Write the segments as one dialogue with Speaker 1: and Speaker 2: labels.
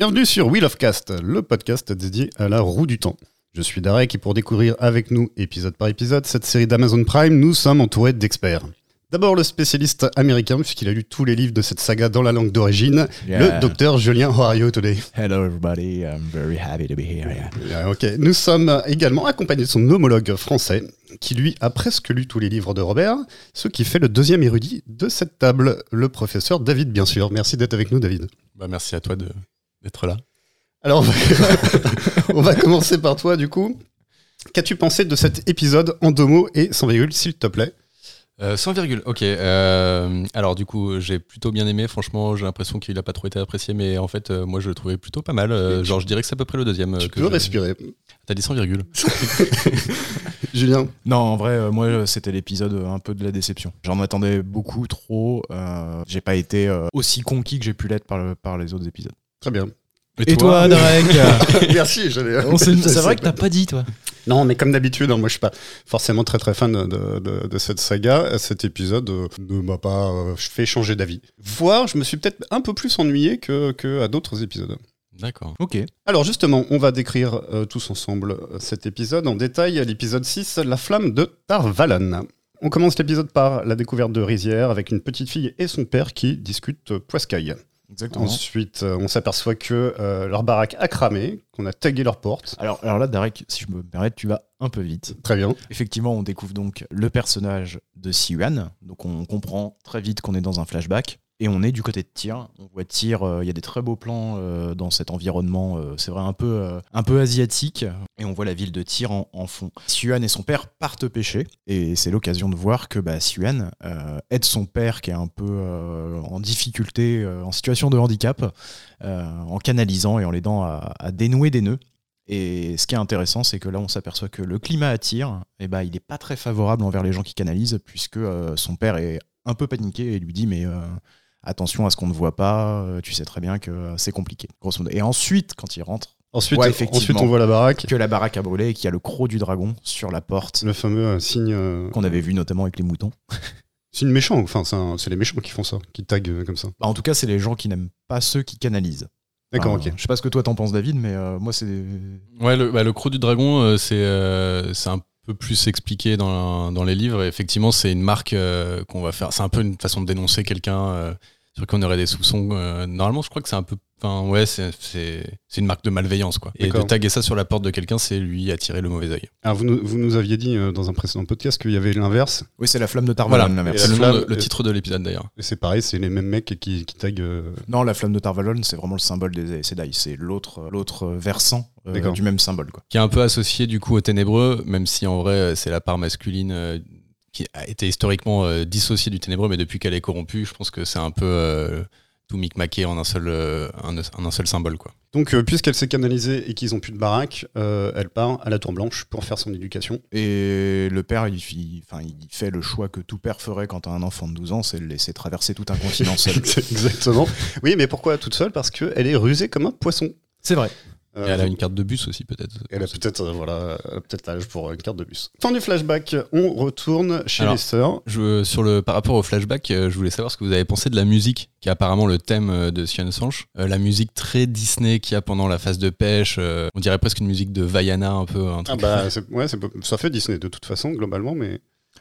Speaker 1: Bienvenue sur Wheel of Cast, le podcast dédié à la roue du temps. Je suis Darek et pour découvrir avec nous, épisode par épisode, cette série d'Amazon Prime, nous sommes entourés d'experts. D'abord le spécialiste américain, puisqu'il a lu tous les livres de cette saga dans la langue d'origine,
Speaker 2: Yeah.
Speaker 1: le docteur Julien How are you today
Speaker 2: Hello everybody, I'm very happy to be here. yeah.
Speaker 1: Ah, Ok, nous sommes également accompagnés de son homologue français, qui lui a presque lu tous les livres de Robert, ce qui fait le deuxième érudit de cette table, le professeur David, bien sûr. Merci d'être avec nous, David.
Speaker 3: Bah, merci à toi de- d'être là.
Speaker 1: Alors, on va, on va commencer par toi, du coup. Qu'as-tu pensé de cet épisode en deux mots et sans virgule, s'il te plaît?
Speaker 3: Euh, sans virgule, ok. euh, alors du coup, j'ai plutôt bien aimé. Franchement, j'ai l'impression qu'il a pas trop été apprécié, mais en fait, euh, moi, je le trouvais plutôt pas mal. Euh, genre, je dirais que c'est à peu près le deuxième.
Speaker 1: Tu
Speaker 3: que
Speaker 1: peux
Speaker 3: je-
Speaker 1: respirer.
Speaker 3: T'as dit sans virgule.
Speaker 1: Julien?
Speaker 2: Non, en vrai, euh, moi, c'était l'épisode euh, un peu de la déception. J'en attendais beaucoup trop. euh, j'ai pas été euh, aussi conquis que j'ai pu l'être par, le- par les autres épisodes.
Speaker 1: Très bien.
Speaker 2: Et toi, Darek
Speaker 1: Merci, j'allais.
Speaker 2: C'est vrai que t'as pas dit, toi.
Speaker 1: Non, mais comme d'habitude, hein, moi je suis pas forcément très très fan de, de- de cette saga. Cet épisode euh, ne m'a pas euh, fait changer d'avis. Voire, je me suis peut-être un peu plus ennuyé que, que à d'autres épisodes.
Speaker 3: D'accord.
Speaker 2: Ok.
Speaker 1: Alors justement, on va décrire euh, tous ensemble cet épisode en détail. L'épisode 6, La flamme de Tarvalon. On commence l'épisode par la découverte de Rizière avec une petite fille et son père qui discutent poiscaille.
Speaker 2: Exactement.
Speaker 1: Ensuite, euh, on s'aperçoit que euh, leur baraque a cramé, qu'on a tagué leurs portes.
Speaker 2: Alors, alors là, Darek, si je me permets, tu vas un peu vite.
Speaker 1: Très bien.
Speaker 2: Effectivement, on découvre donc le personnage de Siuan. Donc, on comprend très vite qu'on est dans un flashback. Et on est du côté de Tyr. On voit Tyr, euh, il y a des très beaux plans euh, dans cet environnement, euh, c'est vrai, un peu, un peu asiatique. Et on voit la ville de Tyr en, fond. Siuan et son père partent pêcher. Et c'est l'occasion de voir que bah, aide son père qui est un peu en difficulté, en situation de handicap, en canalisant et en l'aidant à, dénouer des nœuds. Et ce qui est intéressant, c'est que là, on s'aperçoit que le climat à Tyr, eh ben, il n'est pas très favorable envers les gens qui canalisent, puisque son père est un peu paniqué et lui dit Mais attention à ce qu'on ne voit pas, euh, tu sais très bien que euh, c'est compliqué. Grosso modo. Et ensuite, quand il rentre,
Speaker 1: Ensuite,
Speaker 2: Ouais,
Speaker 1: ensuite, on voit la baraque,
Speaker 2: que la baraque a brûlé et qu'il y a le croc du dragon sur la porte,
Speaker 1: le fameux euh, signe. euh,
Speaker 2: qu'on avait vu notamment avec les moutons.
Speaker 1: signe méchant, enfin, c'est c'est les méchants qui font ça, qui taguent euh, comme ça.
Speaker 2: Bah, en tout cas, c'est les gens qui n'aiment pas ceux qui canalisent.
Speaker 1: D'accord,
Speaker 2: Enfin,
Speaker 1: ok.
Speaker 2: Je sais pas ce que toi t'en penses, David, mais euh, moi, c'est.
Speaker 3: Ouais, le, bah, le croc du dragon, euh, c'est euh, c'est un plus expliqué dans, dans les livres. Et effectivement, c'est une marque euh, qu'on va faire. C'est un peu une façon de dénoncer quelqu'un euh, sur qui on aurait des soupçons. euh, normalement, je crois que c'est un peu. Enfin, ouais, c'est une marque de malveillance, quoi. Et de taguer ça sur la porte de quelqu'un, c'est lui attirer le mauvais œil.
Speaker 1: Alors, vous, nous, vous nous aviez dit euh, dans un précédent podcast qu'il y avait l'inverse.
Speaker 2: Oui, c'est la flamme de Tarvalon,
Speaker 3: Voilà. C'est
Speaker 1: la
Speaker 3: le,
Speaker 1: euh,
Speaker 3: titre de l'épisode d'ailleurs.
Speaker 1: Et c'est pareil, c'est les mêmes mecs qui, qui taguent. euh,
Speaker 2: Non, la flamme de Tarvalon, c'est vraiment le symbole des Sedai. C'est l'autre, l'autre versant euh, du même symbole. Quoi.
Speaker 3: qui est un peu associé du coup au ténébreux, même si en vrai c'est la part masculine euh, qui a été historiquement euh, dissociée du ténébreux, mais depuis qu'elle est corrompue, je pense que c'est un peu euh, tout micmaqué en un seul, euh, un, en un seul symbole. Quoi.
Speaker 1: Donc, euh, puisqu'elle s'est canalisée et qu'ils ont plus de baraque, euh, elle part à la Tour Blanche pour faire son éducation.
Speaker 2: Et le père, il, il- enfin, il fait le choix que tout père ferait quand t'as un enfant de 12 ans, c'est de le laisser traverser tout un continent seul.
Speaker 1: Exactement. Oui, mais pourquoi toute seule? Parce qu'elle est rusée comme un poisson.
Speaker 2: C'est vrai.
Speaker 1: Euh,
Speaker 3: Et elle a une carte de bus aussi peut-être.
Speaker 1: Elle a peut-être euh, voilà, peut-être l'âge pour une carte de bus. Fin du flashback, on retourne chez
Speaker 3: Alors,
Speaker 1: les sœurs.
Speaker 3: Je, sur le, par rapport au flashback, euh, je voulais savoir ce que vous avez pensé de la musique, qui est apparemment le thème euh, de Sion Sanche. Euh, la musique très Disney qu'il y a pendant la phase de pêche. euh, on dirait presque une musique de Vaiana, un peu. Un
Speaker 1: Ah bah, ouais, ça fait Disney de toute façon, globalement, mais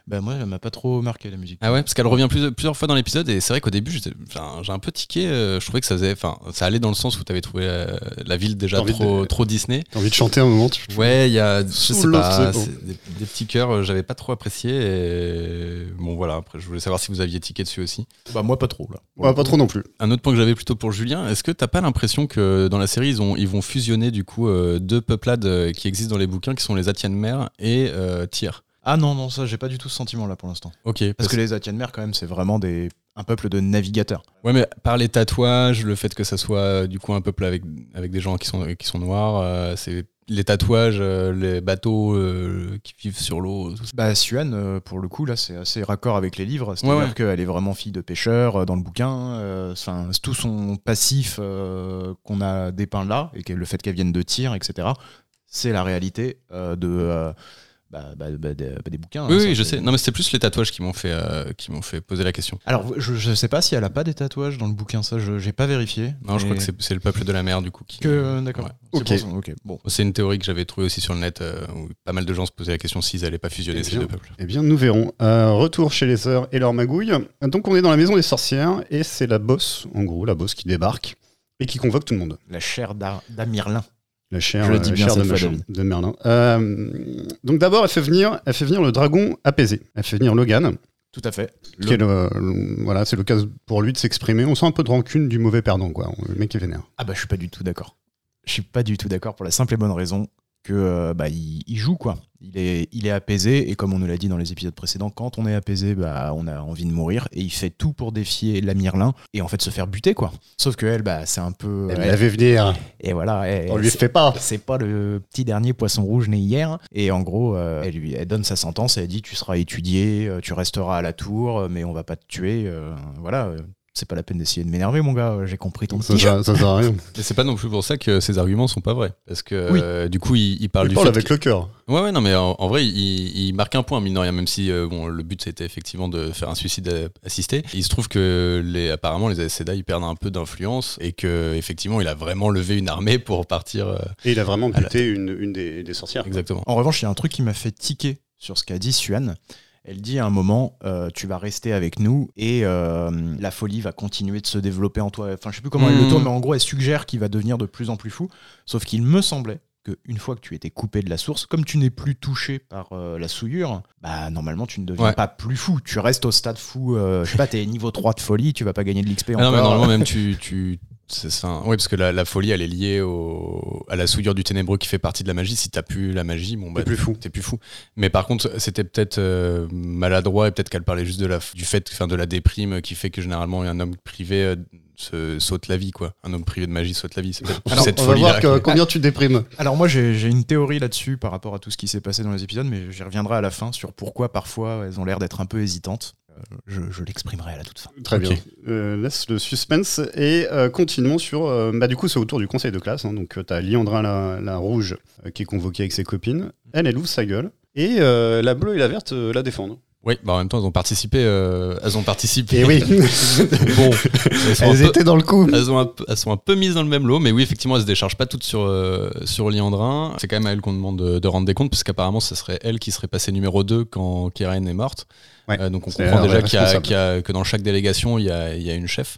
Speaker 2: Bah, moi, elle m'a pas trop marqué la musique.
Speaker 3: Ah ouais, parce qu'elle revient plus- plusieurs fois dans l'épisode et c'est vrai qu'au début j'ai un peu tiqué. euh, je trouvais que ça faisait, enfin, ça allait dans le sens où tu avais trouvé euh, la ville déjà trop,
Speaker 1: de-
Speaker 3: trop Disney.
Speaker 1: t'as envie de chanter un moment. Tu...
Speaker 3: Ouais, il y a, je sais pas, des, des petits cœurs, euh, j'avais pas trop apprécié. Et bon voilà, après je voulais savoir si vous aviez tiqué dessus aussi.
Speaker 2: Bah, moi, pas trop, là.
Speaker 1: Ouais, pas trop non plus.
Speaker 3: Un autre point que j'avais plutôt pour Julien, est-ce que t'as pas l'impression que dans la série ils, ont, ils vont fusionner du coup euh, deux peuplades qui existent dans les bouquins qui sont les Atiennes Mères et euh, Tyr?
Speaker 2: Ah non, non, ça, j'ai pas du tout ce sentiment-là pour l'instant.
Speaker 3: Ok,
Speaker 2: Parce que les Atiennes quand même, c'est vraiment des, un peuple de navigateurs.
Speaker 3: Ouais, mais par les tatouages, le fait que ça soit euh, du coup un peuple avec, avec des gens qui sont, qui sont noirs, euh, c'est les tatouages, euh, les bateaux qui vivent sur l'eau. tout ça.
Speaker 2: Bah, Suan, pour le coup, là, c'est assez raccord avec les livres. C'est-à-dire
Speaker 3: Ouais, ouais.
Speaker 2: qu'elle est vraiment fille de pêcheur dans le bouquin. Enfin, tout son passif qu'on a dépeint là, et que le fait qu'elle vienne de tir, etc., c'est la réalité de, bah, bah, bah, des, bah, des bouquins.
Speaker 3: Oui,
Speaker 2: hein,
Speaker 3: oui,
Speaker 2: ça,
Speaker 3: je sais. Non, mais c'était plus les tatouages qui m'ont fait, euh, qui m'ont fait poser la question.
Speaker 2: Alors, je, je sais pas si elle a pas des tatouages dans le bouquin, ça, je j'ai pas vérifié.
Speaker 3: Non, je crois
Speaker 2: mais-
Speaker 3: que c'est- le peuple de la mer, du coup. Qui...
Speaker 2: que d'accord.
Speaker 3: Ouais.
Speaker 2: C'est
Speaker 1: Ok.
Speaker 2: Bon.
Speaker 3: C'est une théorie que j'avais trouvée aussi sur le net euh, où pas mal de gens se posaient la question s'ils allaient pas fusionner
Speaker 1: Eh
Speaker 3: ces
Speaker 1: bien.
Speaker 3: deux peuples.
Speaker 1: Eh bien, nous verrons. Euh, retour chez les sœurs et leur magouille. Donc, on est dans la maison des sorcières et c'est la bosse, en gros, la bosse qui débarque et qui convoque tout le monde.
Speaker 2: La chair d'A- d'Amirlin.
Speaker 1: La chair,
Speaker 2: Je le dis
Speaker 1: la
Speaker 2: bien
Speaker 1: chair de,
Speaker 2: fois,
Speaker 1: machin,
Speaker 2: David.
Speaker 1: de Merlin. Euh, donc, d'abord, elle fait venir, elle fait venir le dragon apaisé. Elle fait venir Logan,
Speaker 2: Tout à fait.
Speaker 1: qui est le- le- voilà, c'est l'occasion pour lui de s'exprimer. On sent un peu de rancune du mauvais perdant, quoi. Le mec est vénère.
Speaker 2: Ah bah je suis pas du tout d'accord. Je suis pas du tout d'accord pour la simple et bonne raison que euh, bah il, il joue quoi. Il est, il est apaisé et comme on nous l'a dit dans les épisodes précédents, quand on est apaisé, bah on a envie de mourir et il fait tout pour défier la Mirlin et en fait se faire buter quoi. Sauf que elle bah c'est un peu
Speaker 1: Elle
Speaker 2: elle-
Speaker 1: l'avait venir.
Speaker 2: et voilà. elle-
Speaker 1: On lui fait pas.
Speaker 2: c'est pas le petit dernier poisson rouge né hier. Et en gros, euh, elle, lui, elle donne sa sentence et elle dit Tu seras étudié, euh, tu resteras à la tour, mais on va pas te tuer. euh, voilà, euh, c'est pas la peine d'essayer de m'énerver, mon gars. J'ai compris ton
Speaker 1: Ça,
Speaker 2: petit
Speaker 1: ça, ça sert à rien.
Speaker 3: Et c'est pas non plus pour ça que ces arguments sont pas vrais. Parce que
Speaker 2: Oui.
Speaker 3: euh, du coup, il, il parle
Speaker 1: Il
Speaker 3: du
Speaker 1: parle
Speaker 3: fait
Speaker 1: avec
Speaker 3: que-
Speaker 1: le cœur.
Speaker 3: Ouais, ouais, non, mais en, en vrai, il, il marque un point, mine de rien, même si euh, bon, le but c'était effectivement de faire un suicide euh, assisté. Il se trouve que les, apparemment les Aes Sedai ils perdent un peu d'influence et que effectivement il a vraiment levé une armée pour partir. euh,
Speaker 1: Et il a vraiment
Speaker 3: la-
Speaker 1: buté une, une des, des sorcières.
Speaker 3: exactement.
Speaker 2: En revanche, il y a un truc qui m'a fait tiquer sur ce qu'a dit Suan. Elle dit à un moment, euh, tu vas rester avec nous et euh, la folie va continuer de se développer en toi. Enfin, je sais plus comment elle le
Speaker 3: Hmm.
Speaker 2: tourne, mais en gros, elle suggère qu'il va devenir de plus en plus fou. Sauf qu'il me semblait que une fois que tu étais coupé de la source, comme tu n'es plus touché par euh, la souillure, bah normalement tu ne deviens
Speaker 3: Ouais.
Speaker 2: pas plus fou. Tu restes au stade fou. euh, je sais pas, t'es niveau 3 de folie, tu vas pas gagner de l'XP
Speaker 3: Ah non, mais normalement, même tu. Ça. Oui, parce que la, la folie, elle est liée au, à la souillure du ténébreux qui fait partie de la magie. Si t'as plus la magie, bon, bah,
Speaker 1: T'es plus fou.
Speaker 3: T'es plus fou. Mais par contre, c'était peut-être euh, maladroit et peut-être qu'elle parlait juste de la, du fait, enfin, de la déprime qui fait que généralement un homme privé euh, se saute la vie, quoi. Un homme privé de magie saute la vie.
Speaker 1: Alors,
Speaker 3: cette
Speaker 1: on va
Speaker 3: folie
Speaker 1: voir que- combien tu déprimes.
Speaker 2: Alors moi j'ai j'ai une théorie là-dessus par rapport à tout ce qui s'est passé dans les épisodes, mais j'y reviendrai à la fin sur pourquoi parfois elles ont l'air d'être un peu hésitantes. Je je l'exprimerai à la toute fin.
Speaker 1: Très bien. Euh, laisse le suspense et euh, continuons sur. euh, bah, du coup, c'est autour du conseil de classe. hein. donc, tu as Liandra la, la rouge euh, qui est convoquée avec ses copines. Elle, elle ouvre sa gueule. Et euh, la bleue et la verte euh, la défendent.
Speaker 3: Oui, bah en même temps, elles ont participé. euh, elles ont participé.
Speaker 1: Et oui,
Speaker 3: bon, elles peu,
Speaker 1: étaient dans le coup.
Speaker 3: elles, ont peu- elles sont un peu mises dans le même lot, mais oui, effectivement, elles se déchargent pas toutes sur, euh, sur Liandrin. C'est quand même à elle qu'on demande de, de rendre des comptes, parce qu'apparemment, ce serait elle qui serait passée numéro 2 quand Keren est morte.
Speaker 1: Ouais.
Speaker 3: Euh, donc on comprend déjà qu'il y a-
Speaker 1: responsable.
Speaker 3: qu'il y a- que dans chaque délégation, il y a, il y a une chef.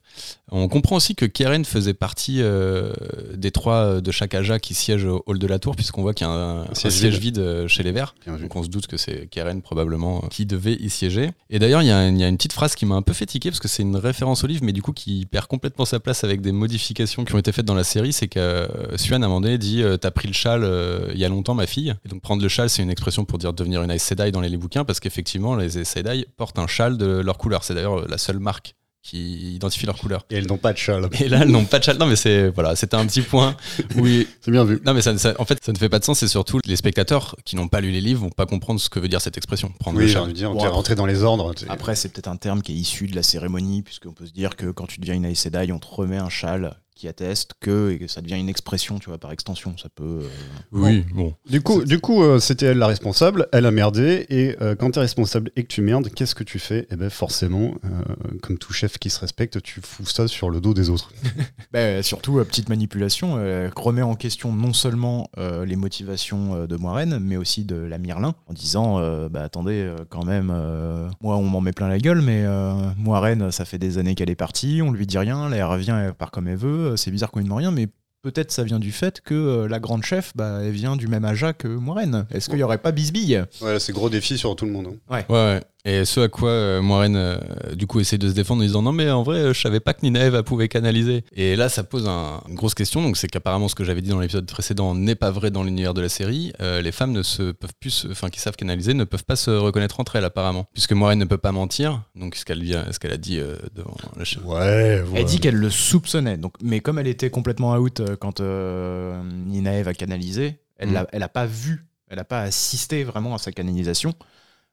Speaker 3: On comprend aussi que Keren faisait partie euh, des trois de chaque Aja qui siègent au hall de la tour, puisqu'on voit qu'il y a un, un
Speaker 1: siège vide.
Speaker 3: vide euh, chez les Verts. Donc on se doute que c'est Keren probablement qui devait y siéger. Et d'ailleurs, il y, a un- il y a une petite phrase qui m'a un peu fait tiquer parce que c'est une référence au livre, mais du coup qui perd complètement sa place avec des modifications qui ont été faites dans la série. C'est que Suan à un moment donné dit T'as pris le châle il y a longtemps, ma fille. Et donc prendre le châle, c'est une expression pour dire devenir une Aes Sedai dans les bouquins parce qu'effectivement, les Aes Sedai portent un châle de leur couleur. C'est d'ailleurs la seule marque qui identifie leur couleur.
Speaker 1: Et elles n'ont pas de châle.
Speaker 3: Et là, elles n'ont pas de châle. Non, mais c'est voilà, c'était un petit point où il-
Speaker 1: C'est bien vu.
Speaker 3: non mais ça, ça- en fait ça ne fait pas de sens c'est surtout les spectateurs qui n'ont pas lu les livres vont pas comprendre ce que veut dire cette expression prendre
Speaker 1: Oui,
Speaker 3: le
Speaker 1: j'ai
Speaker 3: châle.
Speaker 1: envie de dire,
Speaker 2: Bon,
Speaker 1: t'es
Speaker 2: après-
Speaker 1: rentré dans les ordres. t'es-
Speaker 2: Après c'est peut-être un terme qui est issu de la cérémonie, puisqu'on peut se dire que quand tu deviens une Aes Sedai, on te remet un châle qui atteste que, et que ça devient une expression, tu vois, par extension. Ça peut... euh,
Speaker 3: oui bon
Speaker 1: Du coup, du coup euh, c'était elle la responsable, elle a merdé, et euh, quand t'es responsable et que tu merdes, qu'est-ce que tu fais? Eh ben forcément, euh, comme tout chef qui se respecte, tu fous ça sur le dos des autres.
Speaker 2: Bah, surtout, euh, petite manipulation, euh, remet en question non seulement euh, les motivations de Moiraine, mais aussi de la Mirlin, en disant euh, bah attendez, quand même, euh, moi on m'en met plein la gueule, mais euh, Moiraine, ça fait des années qu'elle est partie, on lui dit rien, là elle revient, elle part comme elle veut, euh, c'est bizarre qu'on demande rien, mais peut-être ça vient du fait que euh, la grande chef, bah, elle vient du même Aja que Moiraine. Est-ce qu'il y aurait pas bisbille?
Speaker 1: Ouais, c'est gros défi sur tout le monde. hein.
Speaker 3: ouais, ouais. et ce à quoi euh, Moiraine euh, du coup essaie de se défendre en disant non mais en vrai euh, je savais pas que Ninaeva pouvait canaliser. Et là ça pose un- une grosse question. Donc c'est qu'apparemment ce que j'avais dit dans l'épisode précédent n'est pas vrai dans l'univers de la série. Euh, les femmes ne se peuvent plus se- enfin qui savent canaliser ne peuvent pas se reconnaître entre elles apparemment. Puisque Moiraine ne peut pas mentir. Donc ce qu'elle vient ce qu'elle a dit euh, devant la chef
Speaker 1: Ouais,
Speaker 2: Elle dit qu'elle le soupçonnait, donc, mais comme elle était complètement out euh, quand euh, Ninaev a canalisé, elle
Speaker 3: Mm.
Speaker 2: n'a elle a pas vu, elle n'a pas assisté vraiment à sa canalisation,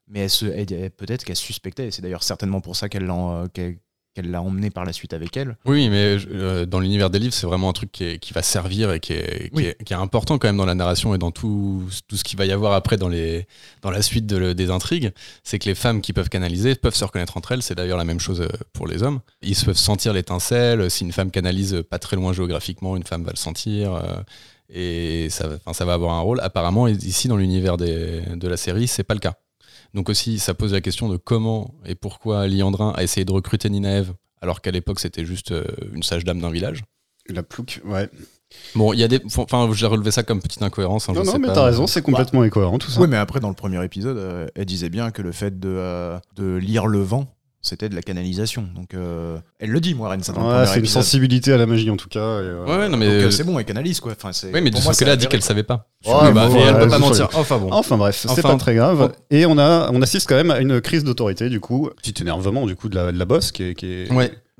Speaker 2: mais elle se- elle- elle- peut-être qu'elle suspectait, et c'est d'ailleurs certainement pour ça qu'elle euh, qu'elle- qu'elle l'a emmené par la suite avec elle.
Speaker 3: Oui, mais euh, dans l'univers des livres, c'est vraiment un truc qui, est- qui va servir et qui est, qui,
Speaker 2: Oui.
Speaker 3: est, qui est important quand même dans la narration et dans tout, tout ce qu'il va y avoir après dans, les, dans la suite de le- des intrigues. C'est que les femmes qui peuvent canaliser peuvent se reconnaître entre elles. C'est d'ailleurs la même chose euh, pour les hommes. Ils se peuvent sentir l'étincelle. Si une femme canalise pas très loin géographiquement, une femme va le sentir. euh, et ça, ça va avoir un rôle. Apparemment, ici, dans l'univers de la série, c'est pas le cas. Donc aussi, ça pose la question de comment et pourquoi Liandrin a essayé de recruter Ninaev alors qu'à l'époque c'était juste euh, une sage dame d'un village.
Speaker 1: La plouc, ouais.
Speaker 3: Bon, il y a des, enfin, j'ai relevé ça comme petite incohérence. hein,
Speaker 1: non,
Speaker 3: je
Speaker 1: non,
Speaker 3: sais
Speaker 1: mais t'as raison, c'est complètement incohérent tout ça.
Speaker 2: Oui, mais après, dans le premier épisode, euh, elle disait bien que le fait de, euh, de lire le vent, c'était de la canalisation. Donc, euh, elle le dit, dans le
Speaker 1: Ouais, c'est une sensibilité à la magie en tout cas. et, euh,
Speaker 3: Ouais, ouais, non mais.
Speaker 2: Donc, euh, c'est bon, elle canalise, quoi. Enfin, c'est-
Speaker 3: oui, mais
Speaker 2: pour
Speaker 3: de
Speaker 2: moi,
Speaker 3: qu'elle a dit qu'elle savait pas.
Speaker 1: Ouais,
Speaker 3: bah,
Speaker 1: bon,
Speaker 3: et elle
Speaker 1: ouais,
Speaker 3: peut pas mentir. Enfin bon.
Speaker 1: Enfin bref, c'est
Speaker 3: Enfin,
Speaker 1: pas très grave.
Speaker 3: bon.
Speaker 1: Et on, a, on assiste quand même à une crise d'autorité, du coup. Petit énervement, du coup, de la, de la boss qui est. Qui est...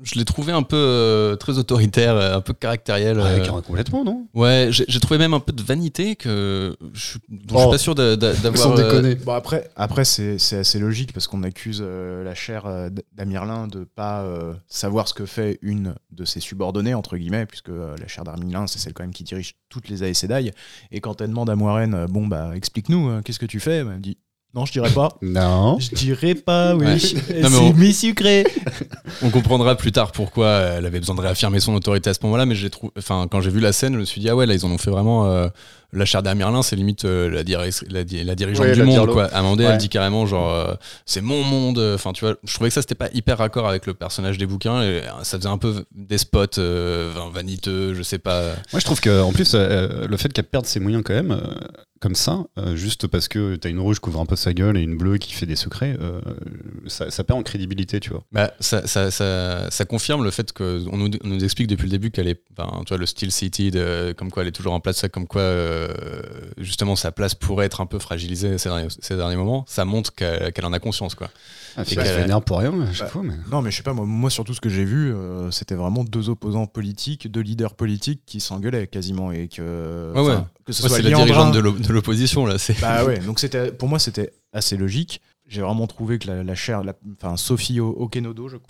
Speaker 3: Je l'ai trouvé un peu euh, très autoritaire, euh, un peu caractériel. Euh.
Speaker 1: carrément, complètement, non?
Speaker 3: Ouais, j'ai trouvé même un peu de vanité que je, suis- dont je
Speaker 1: Oh.
Speaker 3: suis pas sûr d'avoir.
Speaker 1: Sans
Speaker 3: euh,
Speaker 1: déconner.
Speaker 2: Bon, après, après c'est c'est assez logique parce qu'on accuse euh, la chair euh, d- d'Amirlin de pas euh, savoir ce que fait une de ses subordonnées, entre guillemets, puisque euh, la chair d'Amirlin, c'est celle quand même qui dirige toutes les Aes Sedai. Et quand elle demande à Moiraine, euh, bon, bah, explique-nous, euh, qu'est-ce que tu fais? Bah, Elle me dit, non, je dirais pas.
Speaker 1: Non.
Speaker 2: Je dirais pas, oui.
Speaker 3: Ouais.
Speaker 2: C'est
Speaker 3: on-
Speaker 2: mi-sucré.
Speaker 3: On comprendra plus tard pourquoi elle avait besoin de réaffirmer son autorité à ce moment-là, mais j'ai trouvé, enfin, quand j'ai vu la scène, je me suis dit ah ouais là ils en ont fait vraiment euh, la chair d'Amirlin, c'est limite euh, la, diri- la, di- la dirigeante
Speaker 1: Ouais,
Speaker 3: du
Speaker 1: la
Speaker 3: monde quoi.
Speaker 1: Ouais.
Speaker 3: elle dit carrément genre euh, c'est mon monde. Enfin tu vois, je trouvais que ça c'était pas hyper raccord avec le personnage des bouquins et euh, ça faisait un peu despote, euh, enfin, vaniteux, je sais pas.
Speaker 1: Moi, je trouve que en plus, euh, le fait qu'elle perde ses moyens quand même, euh, comme ça, euh, juste parce que t'as une rouge qui couvre un peu sa gueule et une bleue qui fait des secrets, euh, ça, ça perd en crédibilité, tu vois.
Speaker 3: Bah, ça, ça, ça, ça confirme le fait qu'on nous, on nous explique depuis le début qu'elle est, enfin, tu vois, le Steel City, de, comme quoi elle est toujours en place, ça, comme quoi euh, justement sa place pourrait être un peu fragilisée ces derniers, ces derniers moments. Ça montre qu'elle en a conscience, quoi.
Speaker 1: Ah,
Speaker 3: Et
Speaker 1: qu'elle s'énerve pour rien à chaque
Speaker 2: Bah,
Speaker 1: fois, mais.
Speaker 2: Non, mais je sais pas, moi, moi surtout ce que j'ai vu, euh, c'était vraiment deux opposants politiques, deux leaders politiques qui s'engueulaient quasiment et que.
Speaker 3: Ouais, ouais.
Speaker 2: Que ce
Speaker 3: Ouais,
Speaker 2: soit
Speaker 3: la dirigeante de l'o- de l'opposition, là. C'est...
Speaker 2: Bah ouais, donc c'était, pour moi c'était assez logique. J'ai vraiment trouvé que la, la chair, la- enfin Sophie Okenodo, je, Okenodo,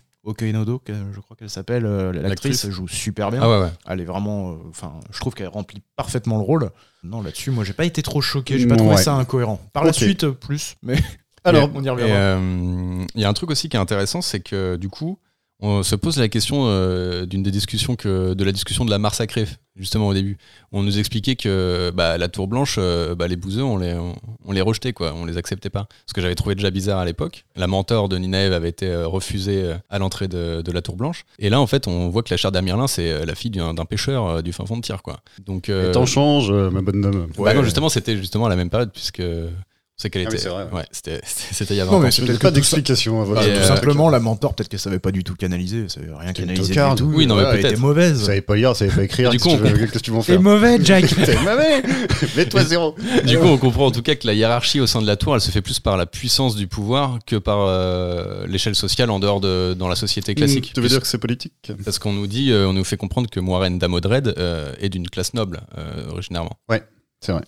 Speaker 2: que- je crois qu'elle s'appelle, euh, l'actrice joue super bien.
Speaker 3: Ah ouais, ouais.
Speaker 2: Elle est vraiment, euh, enfin, je trouve qu'elle remplit parfaitement le rôle. Non, là-dessus, moi j'ai pas été trop choqué, j'ai pas trouvé
Speaker 1: Ouais.
Speaker 2: ça incohérent. Par la suite, euh, plus, mais
Speaker 1: Alors,
Speaker 2: on y reviendra.
Speaker 3: euh, il y a un truc aussi qui est intéressant, c'est que du coup, on se pose la question euh, d'une des discussions que de la discussion de la mare sacrée justement au début. On nous expliquait que bah, la tour blanche, euh, bah, les bouseux, on les on, on les rejetait quoi, on les acceptait pas. Ce que j'avais trouvé déjà bizarre à l'époque. La mentor de Ninaev avait été euh, refusée à l'entrée de, de la tour blanche. Et là en fait, on voit que la chair d'Amirlin, c'est la fille d'un d'un pêcheur euh, du fin fond de tir quoi. Donc
Speaker 1: les temps changent, ma bonne dame.
Speaker 3: bah non, justement, c'était justement à la même période puisque sait qu'elle
Speaker 1: Ah oui,
Speaker 3: était.
Speaker 1: c'est vrai, ouais.
Speaker 3: ouais, c'était c'était il y a 20
Speaker 2: Non,
Speaker 3: ans.
Speaker 2: mais c'est
Speaker 1: n'ai
Speaker 2: peut-être
Speaker 1: pas d'explication à votre
Speaker 2: Bah,
Speaker 3: Et,
Speaker 2: tout
Speaker 3: euh,
Speaker 2: simplement, la mentor, peut-être qu'elle savait pas du tout canaliser, ça savait rien canaliser du tout.
Speaker 3: Oui, non, mais
Speaker 2: Ouais, elle
Speaker 3: peut-être.
Speaker 2: était mauvaise.
Speaker 1: Vous savez pas lire, vous savez pas écrire,
Speaker 3: Du coup,
Speaker 1: qu'est-ce que tu veux en
Speaker 2: T'es mauvais, Jack
Speaker 1: T'es mauvais Mets-toi zéro
Speaker 3: Du coup, on comprend en tout cas que la hiérarchie au sein de la tour, elle se fait plus par la puissance du pouvoir que par euh, l'échelle sociale en dehors de dans la société classique.
Speaker 1: Tu veux dire que c'est politique?
Speaker 3: Parce qu'on nous dit, euh, on nous fait comprendre que Moiraine d'Amodred euh, est d'une classe noble euh, originairement.
Speaker 1: C'est vrai.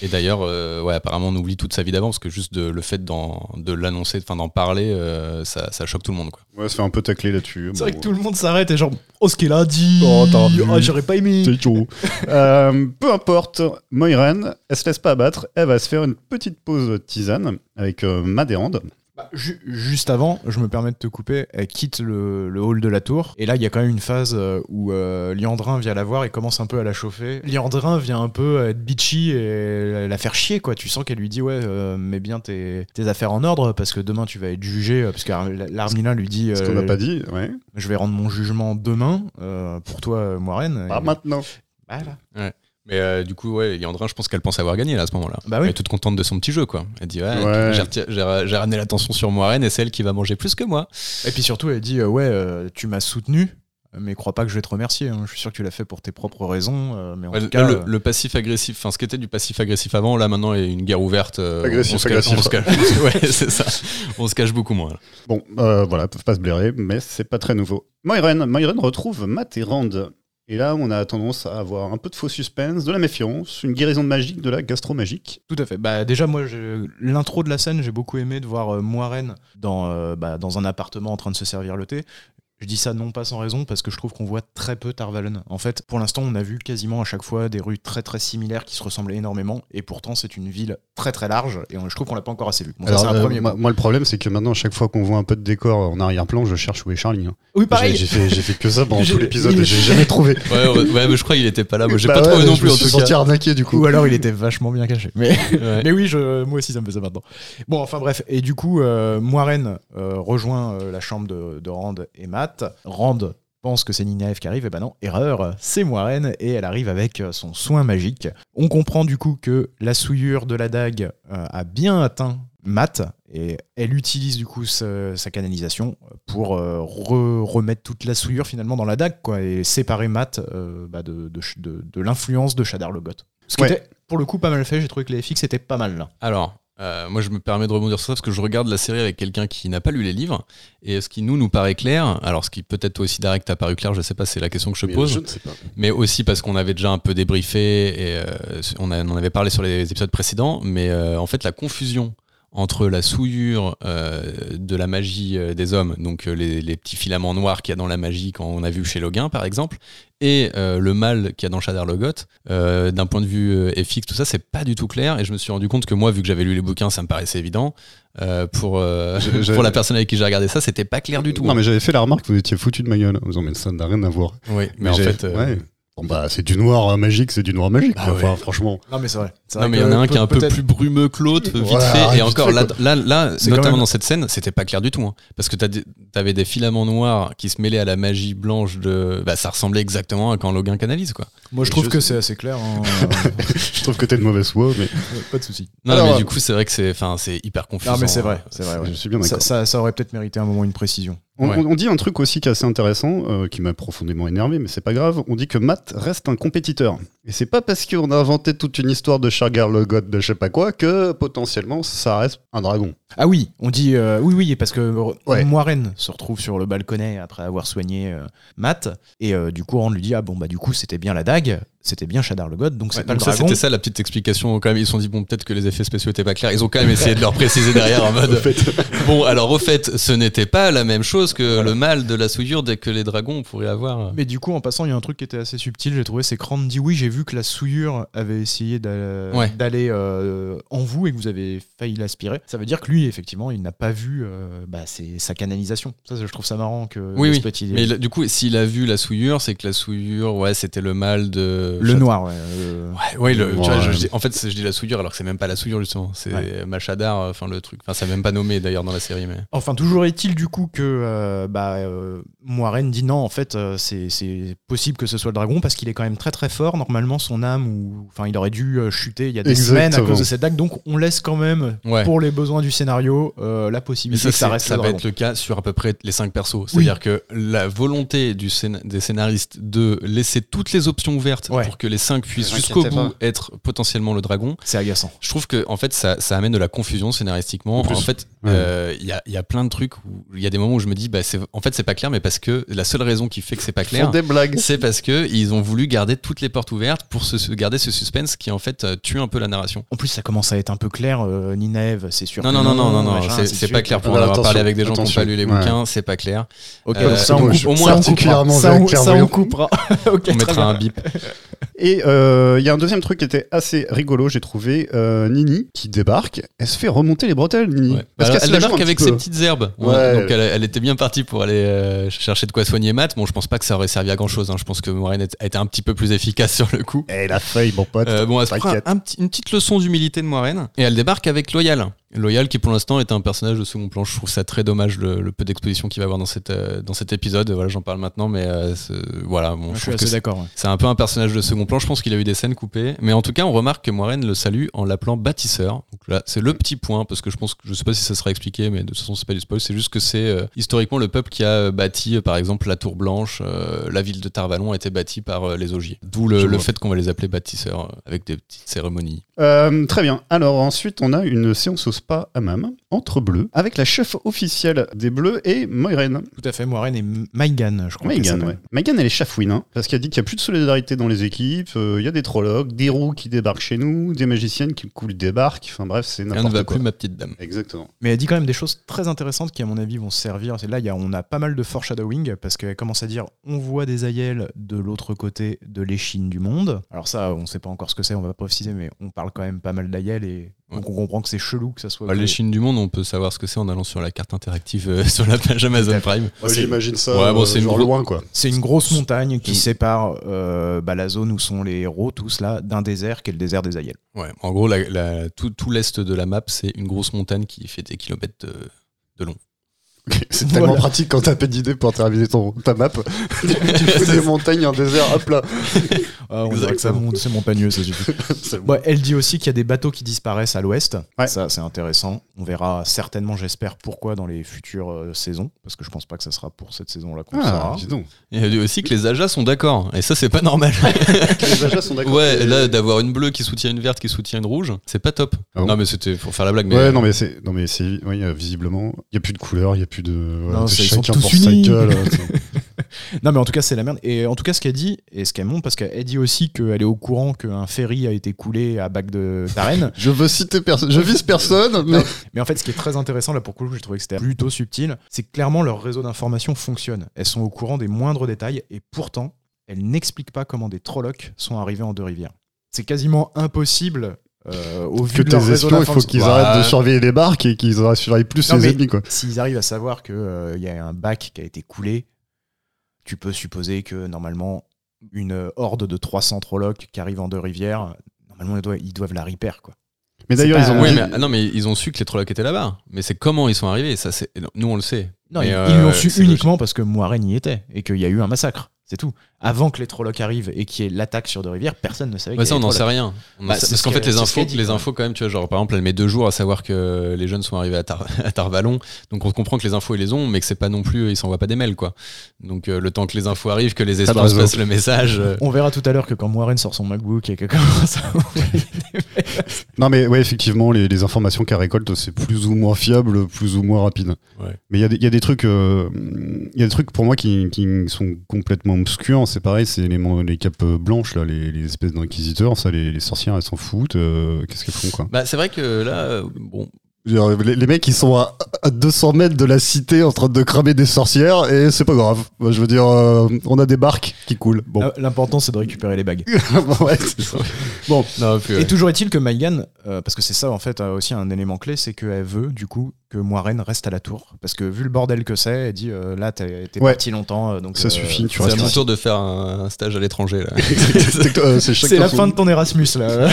Speaker 3: Et d'ailleurs, euh, ouais, apparemment, on oublie toute sa vie d'avant parce que juste de, le fait d'en- de l'annoncer, enfin d'en parler, euh, ça, ça choque tout le monde. Quoi.
Speaker 1: Ouais, se fait un peu tacler là-dessus.
Speaker 2: C'est
Speaker 1: Bon.
Speaker 2: vrai que tout le monde s'arrête et genre, oh, ce qu'il a dit
Speaker 1: Oh.
Speaker 2: Ah, j'aurais pas aimé
Speaker 1: C'est chaud. Euh, peu importe, Moiraine, elle se laisse pas abattre, elle va se faire une petite pause tisane avec euh, Madérande.
Speaker 2: Bah, ju- juste avant, je me permets de te couper, elle quitte le, le hall de la tour. Et là, il y a quand même une phase euh, où euh, Liandrin vient la voir et commence un peu à la chauffer. Liandrin vient un peu être bitchy et la faire chier, quoi. Tu sens qu'elle lui dit, ouais, euh, mets bien tes, tes affaires en ordre parce que demain tu vas être jugé. Parce que l'Armina lui dit,
Speaker 1: Ce
Speaker 2: euh,
Speaker 1: qu'on n'a pas dit, ouais.
Speaker 2: je vais rendre mon jugement demain euh, pour toi, Moiraine.
Speaker 1: Pas
Speaker 2: Et-
Speaker 1: maintenant.
Speaker 2: Voilà.
Speaker 3: Mais euh, du coup, ouais, Yandrin, je pense qu'elle pense avoir gagné là, à ce moment-là.
Speaker 2: Bah oui.
Speaker 3: Elle est toute contente de son petit jeu, quoi. Elle dit, ouais,
Speaker 1: Ouais.
Speaker 3: j'ai ramené l'attention sur Moiraine et c'est elle qui va manger plus que moi.
Speaker 2: Et puis surtout, elle dit, euh, ouais, euh, tu m'as soutenu. Mais crois pas que je vais te remercier. hein. Je suis sûr que tu l'as fait pour tes propres raisons. euh, mais en
Speaker 3: Ouais,
Speaker 2: tout cas,
Speaker 3: le, le passif agressif, enfin ce qui était du passif agressif avant, là maintenant est une guerre ouverte. euh,
Speaker 1: Agressif,
Speaker 3: on se cache-
Speaker 1: agressif.
Speaker 3: on se cache- ouais, c'est ça. On se cache beaucoup moins. là.
Speaker 1: Bon, euh, voilà, ils peuvent pas se blairer, mais c'est pas très nouveau. Moiraine, Moiraine retrouve Matérande. Et là, on a tendance à avoir un peu de faux suspense, de la méfiance, une guérison de magique, de la gastro-magique.
Speaker 2: Tout à fait. Bah, déjà, moi, l'intro de la scène, j'ai beaucoup aimé de voir euh, euh, bah, dans un appartement en train de se servir le thé. Je dis ça non pas sans raison parce que je trouve qu'on voit très peu Tarvalen. En fait, pour l'instant, on a vu quasiment à chaque fois des rues très très similaires qui se ressemblaient énormément et pourtant c'est une ville très très large et on- je trouve qu'on l'a pas encore assez vu. Bon, ça,
Speaker 1: Alors,
Speaker 2: c'est un
Speaker 1: euh,
Speaker 2: premier
Speaker 1: moi, le problème, c'est que maintenant, à chaque fois qu'on voit un peu de décor en arrière-plan, je cherche où est Charlie. hein.
Speaker 2: Oui, pareil.
Speaker 1: j'ai fait, j'ai fait que ça pendant tout l'épisode et j'ai jamais trouvé.
Speaker 3: Ouais, ouais, ouais, mais je crois qu'il était pas là. Moi, j'ai
Speaker 1: Bah
Speaker 3: pas
Speaker 1: ouais,
Speaker 3: trouvé non
Speaker 1: je
Speaker 3: plus
Speaker 1: me
Speaker 3: en
Speaker 1: suis
Speaker 3: tout
Speaker 1: senti
Speaker 3: cas.
Speaker 1: arnaqué du coup.
Speaker 2: Ou alors il était vachement bien caché. Mais,
Speaker 3: Ouais.
Speaker 2: mais oui, je, moi aussi ça me fait ça maintenant. Bon, enfin bref. Et du coup, euh, Moiraine euh, rejoint euh, la chambre de, de Rand et Matt. Rand pense que c'est Nynaeve qui arrive, et ben non, erreur, c'est Moiraine, et elle arrive avec euh, son soin magique. On comprend du coup que la souillure de la dague euh, a bien atteint Matt, et elle utilise du coup ce- sa canalisation pour euh, re- remettre toute la souillure finalement dans la dague, quoi, et séparer Matt euh, bah, de, de, de- de l'influence de Shadar Logoth. Ce qui
Speaker 1: Ouais.
Speaker 2: était pour le coup pas mal fait, j'ai trouvé que les FX étaient pas mal là.
Speaker 3: Alors, euh, moi je me permets de rebondir sur ça parce que je regarde la série avec quelqu'un qui n'a pas lu les livres et ce qui nous nous paraît clair, alors ce qui peut-être toi aussi Derek t'a paru clair, je sais pas, c'est la question que je
Speaker 1: Mais
Speaker 3: pose,
Speaker 1: Je ne sais pas.
Speaker 3: mais aussi parce qu'on avait déjà un peu débriefé et euh, on, a- on en avait parlé sur les épisodes précédents, mais euh, en fait la confusion entre la souillure euh, de la magie euh, des hommes, donc euh, les, les petits filaments noirs qu'il y a dans la magie quand on a vu chez Logan par exemple, et euh, le mal qu'il y a dans Shadar Logoth, euh, d'un point de vue FX, tout ça, c'est pas du tout clair. Et je me suis rendu compte que moi, vu que j'avais lu les bouquins, ça me paraissait évident. Euh, pour, la personne avec qui j'ai regardé ça, c'était pas clair du tout.
Speaker 1: Non, mais j'avais fait la remarque, vous étiez foutu de ma gueule. En disant, mais ça n'a rien à voir.
Speaker 3: Oui, mais, en fait.
Speaker 1: ouais. Bon, bah, c'est du noir euh, magique, c'est du noir magique.
Speaker 3: Ah
Speaker 1: quoi.
Speaker 3: ouais.
Speaker 1: Enfin, franchement.
Speaker 2: Non mais c'est vrai. C'est
Speaker 3: Non,
Speaker 2: vrai
Speaker 3: mais il y
Speaker 2: que
Speaker 3: en a un qui est un peu
Speaker 2: peut-être-
Speaker 3: plus brumeux que l'autre, vite
Speaker 1: Voilà,
Speaker 3: fait. Et
Speaker 1: vite
Speaker 3: encore,
Speaker 1: fait,
Speaker 3: là, là, là
Speaker 2: C'est
Speaker 3: notamment
Speaker 2: même-
Speaker 3: dans cette scène, c'était pas clair du tout. hein. parce que t'as des- t'avais des filaments noirs qui se mêlaient à la magie blanche de. Bah, ça ressemblait exactement à quand Logan canalise, quoi.
Speaker 2: Moi je trouve que c'est assez clair. hein.
Speaker 1: Je trouve que t'es de mauvaise foi, mais
Speaker 2: pas de souci.
Speaker 3: Non,
Speaker 1: Alors,
Speaker 3: mais
Speaker 1: euh,
Speaker 3: du coup, c'est vrai que c'est enfin, c'est hyper confusant.
Speaker 2: Non mais c'est vrai, c'est vrai. ouais.
Speaker 1: je suis bien
Speaker 2: Ça,
Speaker 1: d'accord.
Speaker 2: ça, ça aurait peut-être mérité un moment une précision.
Speaker 1: On,
Speaker 3: Ouais.
Speaker 1: on- on dit un truc aussi qui est assez intéressant, euh, qui m'a profondément énervé, mais c'est pas grave. On dit que Matt reste un compétiteur. Et c'est pas parce qu'on a inventé toute une histoire de Shargar le god de je sais pas quoi que potentiellement ça reste un dragon.
Speaker 2: Ah oui, on dit euh, oui oui parce que
Speaker 1: Ouais.
Speaker 2: Moiraine se retrouve sur le balconnet après avoir soigné euh, Matt et euh, du coup Rand lui dit ah bon bah du coup c'était bien la dague, c'était bien Shadar le God donc c'est
Speaker 3: Ouais,
Speaker 2: pas
Speaker 3: donc
Speaker 2: le
Speaker 3: ça
Speaker 2: dragon.
Speaker 3: c'était ça la petite explication quand même ils se sont dit bon peut-être que les effets spéciaux étaient pas clairs ils ont quand même essayé de leur préciser derrière en mode bon alors au fait ce n'était pas la même chose que le mal de la souillure dès que les dragons pourraient avoir
Speaker 2: Mais du coup, en passant, il y a un truc qui était assez subtil, j'ai trouvé, c'est Rand dit oui, j'ai vu que la souillure avait essayé
Speaker 3: Ouais.
Speaker 2: d'aller euh, en vous et que vous avez failli l'aspirer. Ça veut dire que lui, effectivement, il n'a pas vu euh, bah, c'est sa canalisation. Ça, je trouve ça marrant que
Speaker 3: oui
Speaker 2: il-
Speaker 3: mais du coup s'il a vu la souillure c'est que la souillure ouais c'était le mal de
Speaker 2: le noir, ouais. euh,
Speaker 3: Ouais, ouais, le- tu vois,
Speaker 1: Ouais.
Speaker 3: je- je dis- en fait, c'est- je dis la souillure alors que c'est même pas la souillure justement, c'est
Speaker 2: Ouais.
Speaker 3: Machadar, euh, enfin le truc. Enfin, c'est même pas nommé d'ailleurs dans la série, mais.
Speaker 2: Enfin, toujours est-il du coup que euh, bah, euh, Moiraine dit non, en fait, c'est c'est possible que ce soit le dragon parce qu'il est quand même très très fort. Normalement, son âme, ou enfin, il aurait dû euh, chuter il y a des
Speaker 1: Exactement.
Speaker 2: semaines à cause de cette dague. Donc, on laisse quand même,
Speaker 3: Ouais.
Speaker 2: pour les besoins du scénario, euh, la possibilité
Speaker 3: ça,
Speaker 2: que ça
Speaker 3: c'est-
Speaker 2: reste
Speaker 3: ça
Speaker 2: le
Speaker 3: va
Speaker 2: dragon.
Speaker 3: être le cas sur à peu près les cinq persos. C'est-à-dire que la volonté du scén- des scénaristes de laisser toutes les options ouvertes
Speaker 2: Ouais.
Speaker 3: pour que les cinq puissent jusqu'au bout être potentiellement le dragon,
Speaker 2: C'est agaçant.
Speaker 3: je trouve que en fait ça, ça amène de la confusion scénaristiquement.
Speaker 1: En
Speaker 3: fait,
Speaker 1: ouais.
Speaker 3: euh, il y, a, il y a plein de trucs où il y a des moments où je me dis bah c'est en fait c'est pas clair, mais parce que la seule raison qui fait que c'est pas clair,
Speaker 1: des blagues.
Speaker 3: c'est parce que ils ont voulu garder toutes les portes ouvertes pour se, se garder ce suspense qui en fait euh, tue un peu la narration.
Speaker 2: En plus, ça commence à être un peu clair. Euh, Nynaeve, c'est sûr.
Speaker 3: Non non non non non, c'est pas clair pour en
Speaker 1: Alors,
Speaker 3: avoir parlé avec des gens qui n'ont pas lu les
Speaker 1: Ouais.
Speaker 3: bouquins, c'est pas clair.
Speaker 2: Ok,
Speaker 3: Euh,
Speaker 2: ça, on
Speaker 3: au moins,
Speaker 2: ça, on
Speaker 1: particulièrement
Speaker 2: coupera. Ça, on- ça, on
Speaker 1: clairvoyant.
Speaker 2: coupera. Ok,
Speaker 3: On
Speaker 2: très
Speaker 3: mettra
Speaker 2: bien.
Speaker 3: un bip.
Speaker 1: Et euh, il y a un deuxième truc qui était assez rigolo, j'ai trouvé. euh, Nini qui débarque, elle se fait remonter les bretelles, Nini.
Speaker 3: Ouais.
Speaker 1: Parce
Speaker 3: Alors,
Speaker 1: qu'elle
Speaker 3: débarque avec ses petites herbes.
Speaker 1: Ouais.
Speaker 3: Ouais, Donc elle, elle était bien partie pour aller euh, chercher de quoi soigner Matt. Bon, je pense pas que ça aurait servi à grand chose. Je pense que Moiraine a été un petit peu plus efficace sur le coup.
Speaker 1: Eh, la feuille, mon pote.
Speaker 3: Euh, bon, elle se prend un une petite leçon d'humilité de Moiraine et elle débarque avec Loyal. Loyal qui pour l'instant est un personnage de second plan. Je trouve ça très dommage le, le peu d'exposition qu'il va avoir dans, cette, euh, dans cet épisode. Voilà, j'en parle maintenant, mais euh, voilà, bon,
Speaker 2: Je
Speaker 3: je
Speaker 2: suis assez d'accord. ouais.
Speaker 3: c'est un peu un personnage de second plan. Je pense qu'il a eu des scènes coupées. Mais en tout cas, on remarque que Moiraine le salue en l'appelant bâtisseur. Donc là, c'est le petit point, parce que je pense que je sais pas si ça sera expliqué, mais de toute façon, c'est pas du spoil. C'est juste que c'est euh, historiquement le peuple qui a bâti, euh, par exemple, la Tour Blanche. euh, la ville de Tarvalon a été bâtie par euh, les Ogiers. D'où le, le
Speaker 1: vois.
Speaker 3: Fait qu'on va les appeler bâtisseurs, euh, avec des petites cérémonies.
Speaker 1: Euh, très bien. Alors ensuite, on a une séance au spa hammam. entre bleus, avec la chef officielle des bleus et Moiraine.
Speaker 2: Tout à fait, Moiraine et Maïgan, je crois. s'appelle.
Speaker 1: ouais. Elle est chafouine, hein, parce qu'elle dit qu'il n'y a plus de solidarité dans les équipes, euh, il y a des trollocs, des roues qui débarquent chez nous, des magiciennes qui coulent débarquent, enfin bref, c'est
Speaker 3: Rien ne
Speaker 1: n'importe
Speaker 3: va
Speaker 1: quoi.
Speaker 3: plus, ma petite dame.
Speaker 1: Exactement.
Speaker 2: Mais elle dit quand même des choses très intéressantes qui, à mon avis, vont servir. C'est Là, il y a, on a pas mal de foreshadowing parce qu'elle commence à dire on voit des aïels de l'autre côté de l'échine du monde. Alors, ça, on sait pas encore ce que c'est, on va pas préciser, mais on parle quand même pas mal d'aïels et donc on comprend que c'est chelou que ça soit.
Speaker 3: Bah, les Chines du monde, on peut savoir ce que c'est en allant sur la carte interactive euh, sur la page Amazon Prime.
Speaker 2: C'est-
Speaker 1: j'imagine ça
Speaker 3: Ouais, bon,
Speaker 1: euh,
Speaker 3: c'est
Speaker 1: loin, quoi.
Speaker 2: C'est une grosse montagne qui sépare euh, bah, la zone où sont les héros, tous là, d'un désert qui est le désert des aïels.
Speaker 3: Ouais, en gros, la- la- tout, tout l'est de la map, c'est une grosse montagne qui fait des kilomètres de, de long.
Speaker 1: C'est tellement
Speaker 2: Voilà.
Speaker 1: pratique quand t'as pas d'idée pour terminer ton, ta map. tu fais des montagnes, un désert, hop là.
Speaker 2: Ah, on dirait que ça monte, c'est montagneux, ça suffit.
Speaker 1: Bon.
Speaker 2: Elle dit aussi qu'il y a des bateaux qui disparaissent à l'ouest.
Speaker 1: Ouais.
Speaker 2: Ça, c'est intéressant. On verra certainement, j'espère, pourquoi dans les futures euh, saisons. Parce que je pense pas que ça sera pour cette saison-là qu'on
Speaker 1: Ah,
Speaker 2: saura.
Speaker 1: dis donc.
Speaker 3: Et elle dit aussi que les Ajas sont d'accord. Et ça, c'est pas normal.
Speaker 1: Les Ajas sont d'accord.
Speaker 3: ouais, là, d'avoir une bleue qui soutient une verte qui soutient une rouge, c'est pas top.
Speaker 1: Ah bon
Speaker 3: non, mais c'était pour faire la blague. Mais
Speaker 1: Ouais, non, mais c'est, non, mais c'est, oui, euh, visiblement, il y a plus de couleurs, il y a plus de, voilà,
Speaker 2: Non,
Speaker 1: chacun pour sa gueule.
Speaker 2: mais en tout cas, c'est la merde. Et en tout cas, ce qu'elle dit, et ce qu'elle montre, parce qu'elle dit aussi qu'elle est au courant qu'un ferry a été coulé à Bac de d'Arène.
Speaker 1: je veux citer personne, je vise personne, mais
Speaker 2: Mais en fait, ce qui est très intéressant, là, pour le coup, j'ai trouvé que c'était plutôt subtil, c'est que clairement, leur réseau d'information fonctionne. Elles sont au courant des moindres détails, et pourtant, elles n'expliquent pas comment des trollocs sont arrivés en Deux-Rivières. C'est quasiment impossible, euh, au vu
Speaker 1: que
Speaker 2: de
Speaker 1: tes espions, il faut qu'ils arrêtent de surveiller les barques et qu'ils surveillent plus les ennemis, quoi.
Speaker 2: S'ils arrivent à savoir qu'il y a un bac qui a été coulé, tu peux supposer que normalement, une horde de 300 trollocs qui arrivent en Deux-Rivières, normalement, ils doivent, ils doivent la repair, quoi.
Speaker 1: Mais
Speaker 2: c'est
Speaker 1: d'ailleurs, ils ont
Speaker 3: mais, ah non, mais ils ont su que les Trollocs étaient là-bas. Mais c'est comment ils sont arrivés. Ça, c'est nous on le sait.
Speaker 2: Non,
Speaker 3: Mais,
Speaker 2: ils-
Speaker 3: euh,
Speaker 2: ils l'ont su uniquement parce que Moiraine y était et qu'il y a eu un massacre. C'est tout. Avant que les Trollocs arrivent et qu'il y ait l'attaque sur Deux-Rivières, personne ne savait y
Speaker 3: ça, on n'en
Speaker 2: des
Speaker 3: sait rien.
Speaker 2: Bah,
Speaker 3: sait-
Speaker 2: c'est
Speaker 3: parce
Speaker 2: ce
Speaker 3: qu'en fait, les infos,
Speaker 2: dit,
Speaker 3: les infos, quand même, tu vois, genre, par exemple, elle met deux jours à savoir que les jeunes sont arrivés à, Tar- à Tarvallon. Donc, on comprend que les infos, ils les ont, mais que c'est pas non plus, ils s'envoient pas des mails, quoi. Donc, euh, le temps que les infos arrivent, que les
Speaker 1: réseau.
Speaker 3: passent le message. euh,
Speaker 2: On verra tout à l'heure que quand Moiraine sort son MacBook et que commence à
Speaker 1: Non, mais ouais, effectivement, les, les informations qu'elle récolte, c'est plus ou moins fiable, plus ou moins rapide.
Speaker 3: Ouais.
Speaker 1: Mais il y, a des- il y a des trucs, euh, il y a des trucs pour moi qui, qui sont complètement obscurs. C'est pareil, c'est les, capes blanches, là, les, espèces d'inquisiteurs. Ça, les, sorcières, elles s'en foutent. euh, Qu'est-ce qu'elles font, quoi?
Speaker 3: Bah, c'est vrai que là, euh, bon,
Speaker 1: les, les mecs, ils sont à, à 200 mètres de la cité en train de cramer des sorcières et c'est pas grave. Moi, je veux dire, euh, on a des barques qui coulent. Bon,
Speaker 2: Euh, L'important, c'est de récupérer les bagues.
Speaker 1: Ouais. Bon,
Speaker 3: non, puis, ouais.
Speaker 2: Et toujours est-il que Maïgan, euh, parce que c'est ça en fait euh, aussi un élément clé, c'est qu'elle veut du coup que Moiraine reste à la tour. Parce que vu le bordel que c'est, elle dit euh, là t'es
Speaker 1: Ouais.
Speaker 2: parti longtemps. donc,
Speaker 1: Ça
Speaker 2: euh,
Speaker 1: suffit, tu
Speaker 3: c'est à mon tour de faire un, un stage à l'étranger, là.
Speaker 1: Euh, c'est
Speaker 2: la fin de ton Erasmus là.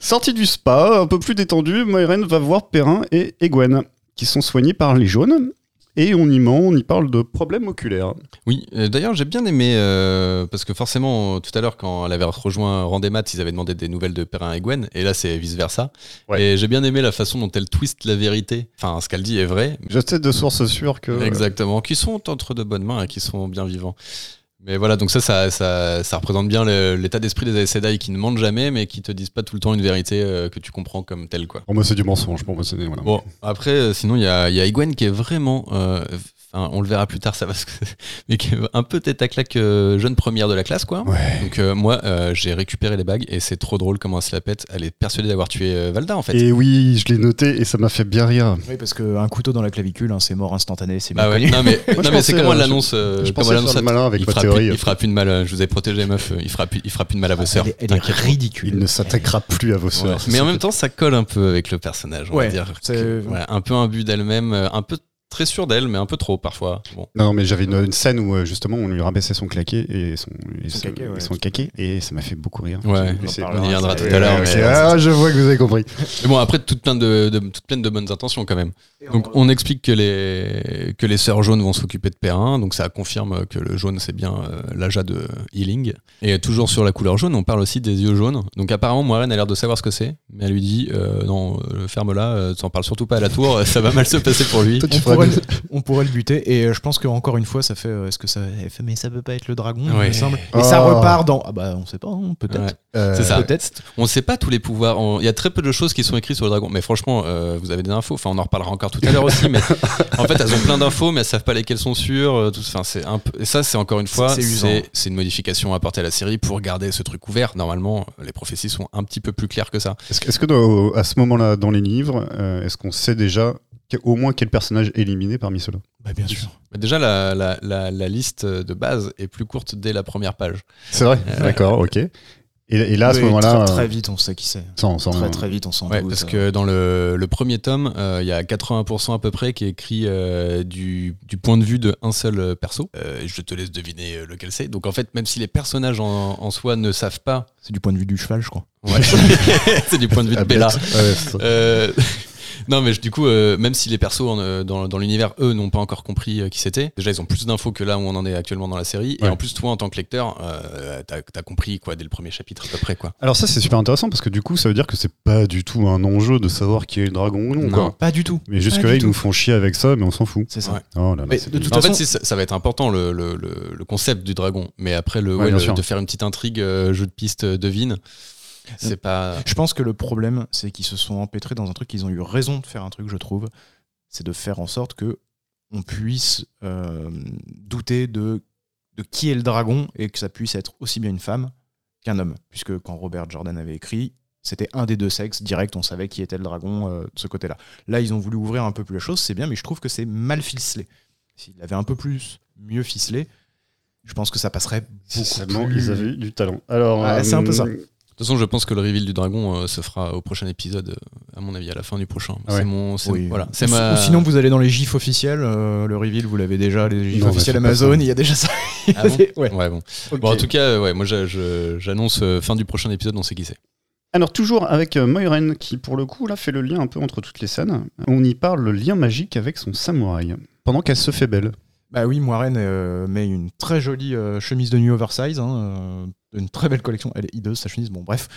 Speaker 1: Sortie du spa, un peu plus détendue, Moiraine va voir Perrin et Egwen, qui sont soignés par les jaunes. Et on y ment, on y parle de problèmes oculaires.
Speaker 3: Oui, euh, d'ailleurs j'ai bien aimé, euh, parce que forcément tout à l'heure quand elle avait rejoint Randemat, ils avaient demandé des nouvelles de Perrin et Gwen, et là c'est vice-versa.
Speaker 1: Ouais.
Speaker 3: Et j'ai bien aimé la façon dont elle twist la vérité. Enfin, ce qu'elle dit est vrai.
Speaker 1: Je sais de sources sûres que.
Speaker 3: Exactement, qui sont entre de bonnes mains et qui sont bien vivants. Mais voilà, donc ça, ça, ça, ça représente bien l'état d'esprit des Sedai qui ne mentent jamais, mais qui te disent pas tout le temps une vérité euh, que tu comprends comme telle, quoi.
Speaker 1: Pour moi, c'est du mensonge. Pour moi, c'est. Voilà.
Speaker 3: Bon, après, euh, sinon, il y a, il y a qui est vraiment. euh, Enfin, on le verra plus tard, ça va se... Mais qui est un peu tête à claque euh, jeune première de la classe, quoi.
Speaker 1: Ouais.
Speaker 3: Donc, euh, moi, euh, j'ai récupéré les bagues et c'est trop drôle comment elle se la pète. Elle est persuadée d'avoir tué euh, Valda, en fait.
Speaker 1: Et oui, je l'ai noté et ça m'a fait bien rire.
Speaker 2: oui, parce qu'un couteau dans la clavicule, hein, c'est mort instantané, c'est bien
Speaker 3: Bah ouais, non mais, c'est comment elle l'annonce. euh,
Speaker 1: je
Speaker 3: comment
Speaker 1: pensais
Speaker 3: elle annonce
Speaker 1: faire le
Speaker 3: ça.
Speaker 1: malin avec
Speaker 3: il
Speaker 1: ma
Speaker 3: fera
Speaker 1: théorie.
Speaker 3: Plus, il fera plus de mal. Je vous ai protégé, meuf. Il fera plus, il fera plus de mal à vos sœurs.
Speaker 2: Elle est, elle est
Speaker 3: T'inquiète.
Speaker 2: ridicule.
Speaker 1: Il ne s'attaquera plus à vos
Speaker 3: Ouais.
Speaker 1: sœurs.
Speaker 3: Mais en même temps, ça colle un peu avec le personnage, on va dire. un peu imbu d'elle-même, euh, un peu très sûr d'elle, mais un peu trop parfois. Bon.
Speaker 1: Non, mais j'avais une, une scène où euh, justement on lui rabaissait son claquet et son, et
Speaker 2: Son
Speaker 1: son-
Speaker 2: caquet, ouais.
Speaker 1: son caquet, et ça m'a fait beaucoup rire.
Speaker 3: Ouais.
Speaker 2: On
Speaker 3: y viendra tout à l'heure.
Speaker 1: ah, je vois que vous avez compris.
Speaker 3: Mais bon, après, toute plein de, de- toute pleine de bonnes intentions quand même. Donc, on explique que les, que les sœurs jaunes vont s'occuper de Perrin. Donc, ça confirme que le jaune, c'est bien euh, l'Aja de Healing. Et toujours sur la couleur jaune, on parle aussi des yeux jaunes. Donc, apparemment, Moiraine a l'air de savoir ce que c'est. Mais elle lui dit euh, Non, euh, ferme-la, euh, t'en parles surtout pas à la tour, ça va mal se passer pour lui.
Speaker 1: Toi, tu
Speaker 2: On
Speaker 1: ferais
Speaker 2: pourrait on pourrait le buter. Et euh, je pense qu'encore une fois, ça fait. euh, Est-ce que ça. fait, mais ça peut pas être le dragon, il me semble. Et
Speaker 1: Oh.
Speaker 2: ça repart dans. Ah bah, on sait pas, hein, peut-être.
Speaker 3: Ouais.
Speaker 1: Euh,
Speaker 3: C'est ça.
Speaker 2: Peut-être.
Speaker 3: On sait pas tous les pouvoirs. On- Il y a très peu de choses qui sont écrites sur le dragon. Mais franchement, euh, vous avez des infos. Enfin, on en reparlera encore tout à l'heure aussi. Mais en fait, elles ont plein d'infos, mais elles savent pas lesquelles sont sûres. tout- Enfin, c'est un peu. Et ça, c'est encore une fois,
Speaker 2: C'est-
Speaker 3: une modification apportée à la série pour garder ce truc ouvert. Normalement, les prophéties sont un petit peu plus claires que ça.
Speaker 1: Est-ce que, est-ce que dans- à ce moment-là, dans les livres, euh, est-ce qu'on sait déjà au moins quel personnage éliminé parmi ceux-là
Speaker 2: Bah, bien sûr.
Speaker 3: Mais déjà, la, la- la- la liste de base est plus courte dès la première page.
Speaker 1: C'est vrai
Speaker 3: Ouais.
Speaker 1: D'accord, ok. Et, et là, à ce
Speaker 2: Oui,
Speaker 1: moment-là,
Speaker 2: Très, très
Speaker 1: euh,
Speaker 2: vite, on sait qui c'est.
Speaker 1: sans, sans-
Speaker 2: Très très vite, on s'en
Speaker 3: Ouais,
Speaker 2: doute.
Speaker 3: parce que dans le, le premier tome, euh, il y a 80% à peu près qui est écrit euh, du, du point de vue d'un seul euh, perso. Euh, je te laisse deviner euh, lequel c'est. Donc en fait, même si les personnages en, en soi ne savent pas,
Speaker 2: C'est du point de vue du cheval, je crois.
Speaker 3: ouais, c'est du point de vue de
Speaker 1: Ah,
Speaker 3: Bella.
Speaker 1: bête. Ouais, c'est ça.
Speaker 3: Euh, non, mais du coup, euh, même si les persos en, euh, dans, dans l'univers, eux, n'ont pas encore compris euh, qui c'était, déjà, ils ont plus d'infos que là où on en est actuellement dans la série.
Speaker 1: Ouais.
Speaker 3: Et en plus, toi, en tant que lecteur, euh, t'as as compris quoi dès le premier chapitre à peu près. quoi.
Speaker 1: Alors ça, c'est super intéressant parce que du coup, ça veut dire que c'est pas du tout un enjeu de savoir qui est le dragon ou non.
Speaker 3: Non.
Speaker 1: quoi.
Speaker 2: Pas du tout.
Speaker 1: Mais jusque-là, ils
Speaker 2: tout.
Speaker 1: nous font chier avec ça, mais on s'en fout.
Speaker 2: C'est ça.
Speaker 3: Ouais.
Speaker 1: Oh là là,
Speaker 2: Mais
Speaker 1: c'est
Speaker 2: de toute
Speaker 3: En fait, ça, ça va être important le, le- le- le concept du dragon, mais après le,
Speaker 1: Ouais,
Speaker 3: ouais,
Speaker 1: bien
Speaker 3: le-
Speaker 1: sûr.
Speaker 3: de faire une petite intrigue, euh, jeu de piste, devine, c'est pas.
Speaker 2: Je pense que le problème, c'est qu'ils se sont empêtrés dans un truc qu'ils ont eu raison de faire un truc, je trouve. C'est de faire en sorte que on puisse euh, douter de, de qui est le dragon et que ça puisse être aussi bien une femme qu'un homme. Puisque quand Robert Jordan avait écrit, c'était un des deux sexes, direct, on savait qui était le dragon euh, de ce côté-là. Là, ils ont voulu ouvrir un peu plus la chose, c'est bien, mais je trouve que c'est mal ficelé. S'il avait un peu plus mieux ficelé, je pense que ça passerait beaucoup plus...
Speaker 1: ils avaient eu du talent. Alors,
Speaker 2: Ouais, c'est un peu ça.
Speaker 3: De toute façon, je pense que le reveal du dragon euh, se fera au prochain épisode, euh, à mon avis, à la fin du prochain.
Speaker 1: Ah ouais.
Speaker 3: C'est mon.
Speaker 2: Oui.
Speaker 3: Voilà. C'est
Speaker 2: Ou-
Speaker 3: ma.
Speaker 2: ou sinon, vous allez dans les gifs officiels. euh, le reveal, vous l'avez déjà. Les gifs
Speaker 1: Non,
Speaker 2: officiels Amazon, il y a déjà ça.
Speaker 3: Ah bon
Speaker 2: ouais.
Speaker 3: Ouais, bon. Bon, en tout cas, ouais, moi, j'annonce euh, fin du prochain épisode, on sait qui c'est.
Speaker 1: Alors toujours avec euh, Moiren qui pour le coup là fait le lien un peu entre toutes les scènes. On y parle le lien magique avec son samouraï pendant qu'elle se fait belle.
Speaker 2: Bah oui, Moiraine euh, met une très jolie euh, chemise de nuit oversize. hein, euh, une très belle collection. Elle est hideuse, sa chemise. Bon, bref.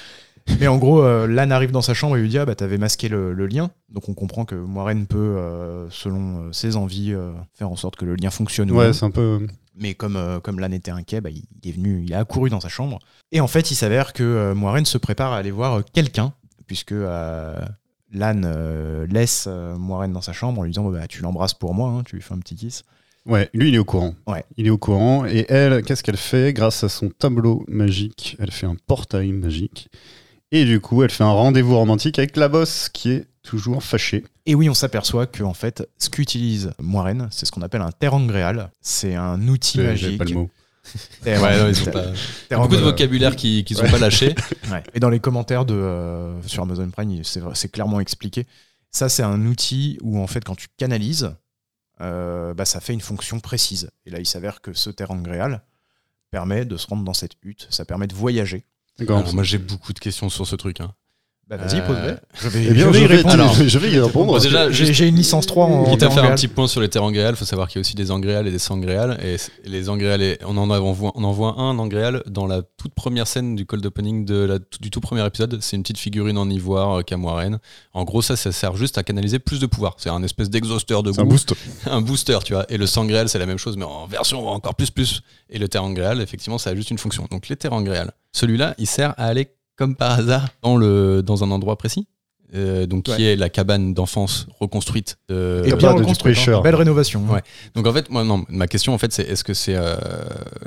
Speaker 2: Mais en gros, euh, Lan arrive dans sa chambre et lui dit Ah, bah, t'avais masqué le, le lien. Donc, on comprend que Moiraine peut, euh, selon euh, ses envies, euh, faire en sorte que le lien fonctionne. ou
Speaker 1: Ouais, c'est un peu.
Speaker 2: Mais comme, comme Lan était inquiet, bah, il, il est venu, il a accouru dans sa chambre. Et en fait, il s'avère que Moiraine se prépare à aller voir quelqu'un, puisque Lan laisse Moiraine dans sa chambre en lui disant bah, Tu l'embrasses pour moi, hein, tu lui fais un petit kiss.
Speaker 1: Ouais, lui il est au courant.
Speaker 2: Ouais.
Speaker 1: Il est au courant et elle, qu'est-ce qu'elle fait grâce à son tableau magique? Elle fait un portail magique et du coup elle fait un rendez-vous romantique avec la bosse qui est toujours fâchée.
Speaker 2: Et oui, on s'aperçoit que en fait, ce qu'utilise Moiraine, c'est ce qu'on appelle un terangréal. C'est un outil
Speaker 1: J'ai-
Speaker 2: magique.
Speaker 1: j'ai pas le mot.
Speaker 2: Terang-
Speaker 3: Ouais, non, ils ont pas-
Speaker 2: terang-
Speaker 3: Beaucoup de vocabulaire qui qu'ils ont
Speaker 1: Ouais.
Speaker 3: pas lâché.
Speaker 2: Ouais. Et dans les commentaires de, euh, sur Amazon Prime, il- c'est clairement expliqué. Ça, c'est un outil où, en fait, quand tu canalises, euh, bah, ça fait une fonction précise. Et là, il s'avère que ce terangréal permet de se rendre dans cette hutte. Ça permet de voyager.
Speaker 1: D'accord.
Speaker 3: Moi, j'ai beaucoup de questions sur ce truc. hein.
Speaker 2: Bah, vas-y,
Speaker 3: Euh.
Speaker 2: Je vais,
Speaker 1: Eh bien,
Speaker 2: je vais y répondre.
Speaker 3: Alors,
Speaker 1: je vais y répondre.
Speaker 3: Bon, déjà,
Speaker 2: J'ai
Speaker 3: juste-
Speaker 2: j'ai une licence 3 en,
Speaker 3: Quitte à faire un petit point sur les terangréales, il faut savoir qu'il y a aussi des angréales et des sangréales. Et les angréales, on en, voit, on en voit un angréal dans la toute première scène du cold opening de la, du tout premier épisode. C'est une petite figurine en ivoire euh, Camoirène. En gros, ça, ça sert juste à canaliser plus de pouvoir. C'est un espèce d'exhausteur de
Speaker 1: C'est un
Speaker 3: goût,
Speaker 1: boost.
Speaker 3: un booster, tu vois. Et le sangréal, c'est la même chose, mais en version encore plus plus. Et le terangréal, effectivement, ça a juste une fonction. Donc les terangréales. Celui-là, il sert à aller comme par hasard dans, le, dans un endroit précis? Euh, donc qui est la cabane d'enfance reconstruite de,
Speaker 2: Et bien reconstruite, hein. Belle rénovation.
Speaker 3: Ouais. Donc en fait, moi non, ma question en fait c'est est-ce que c'est euh,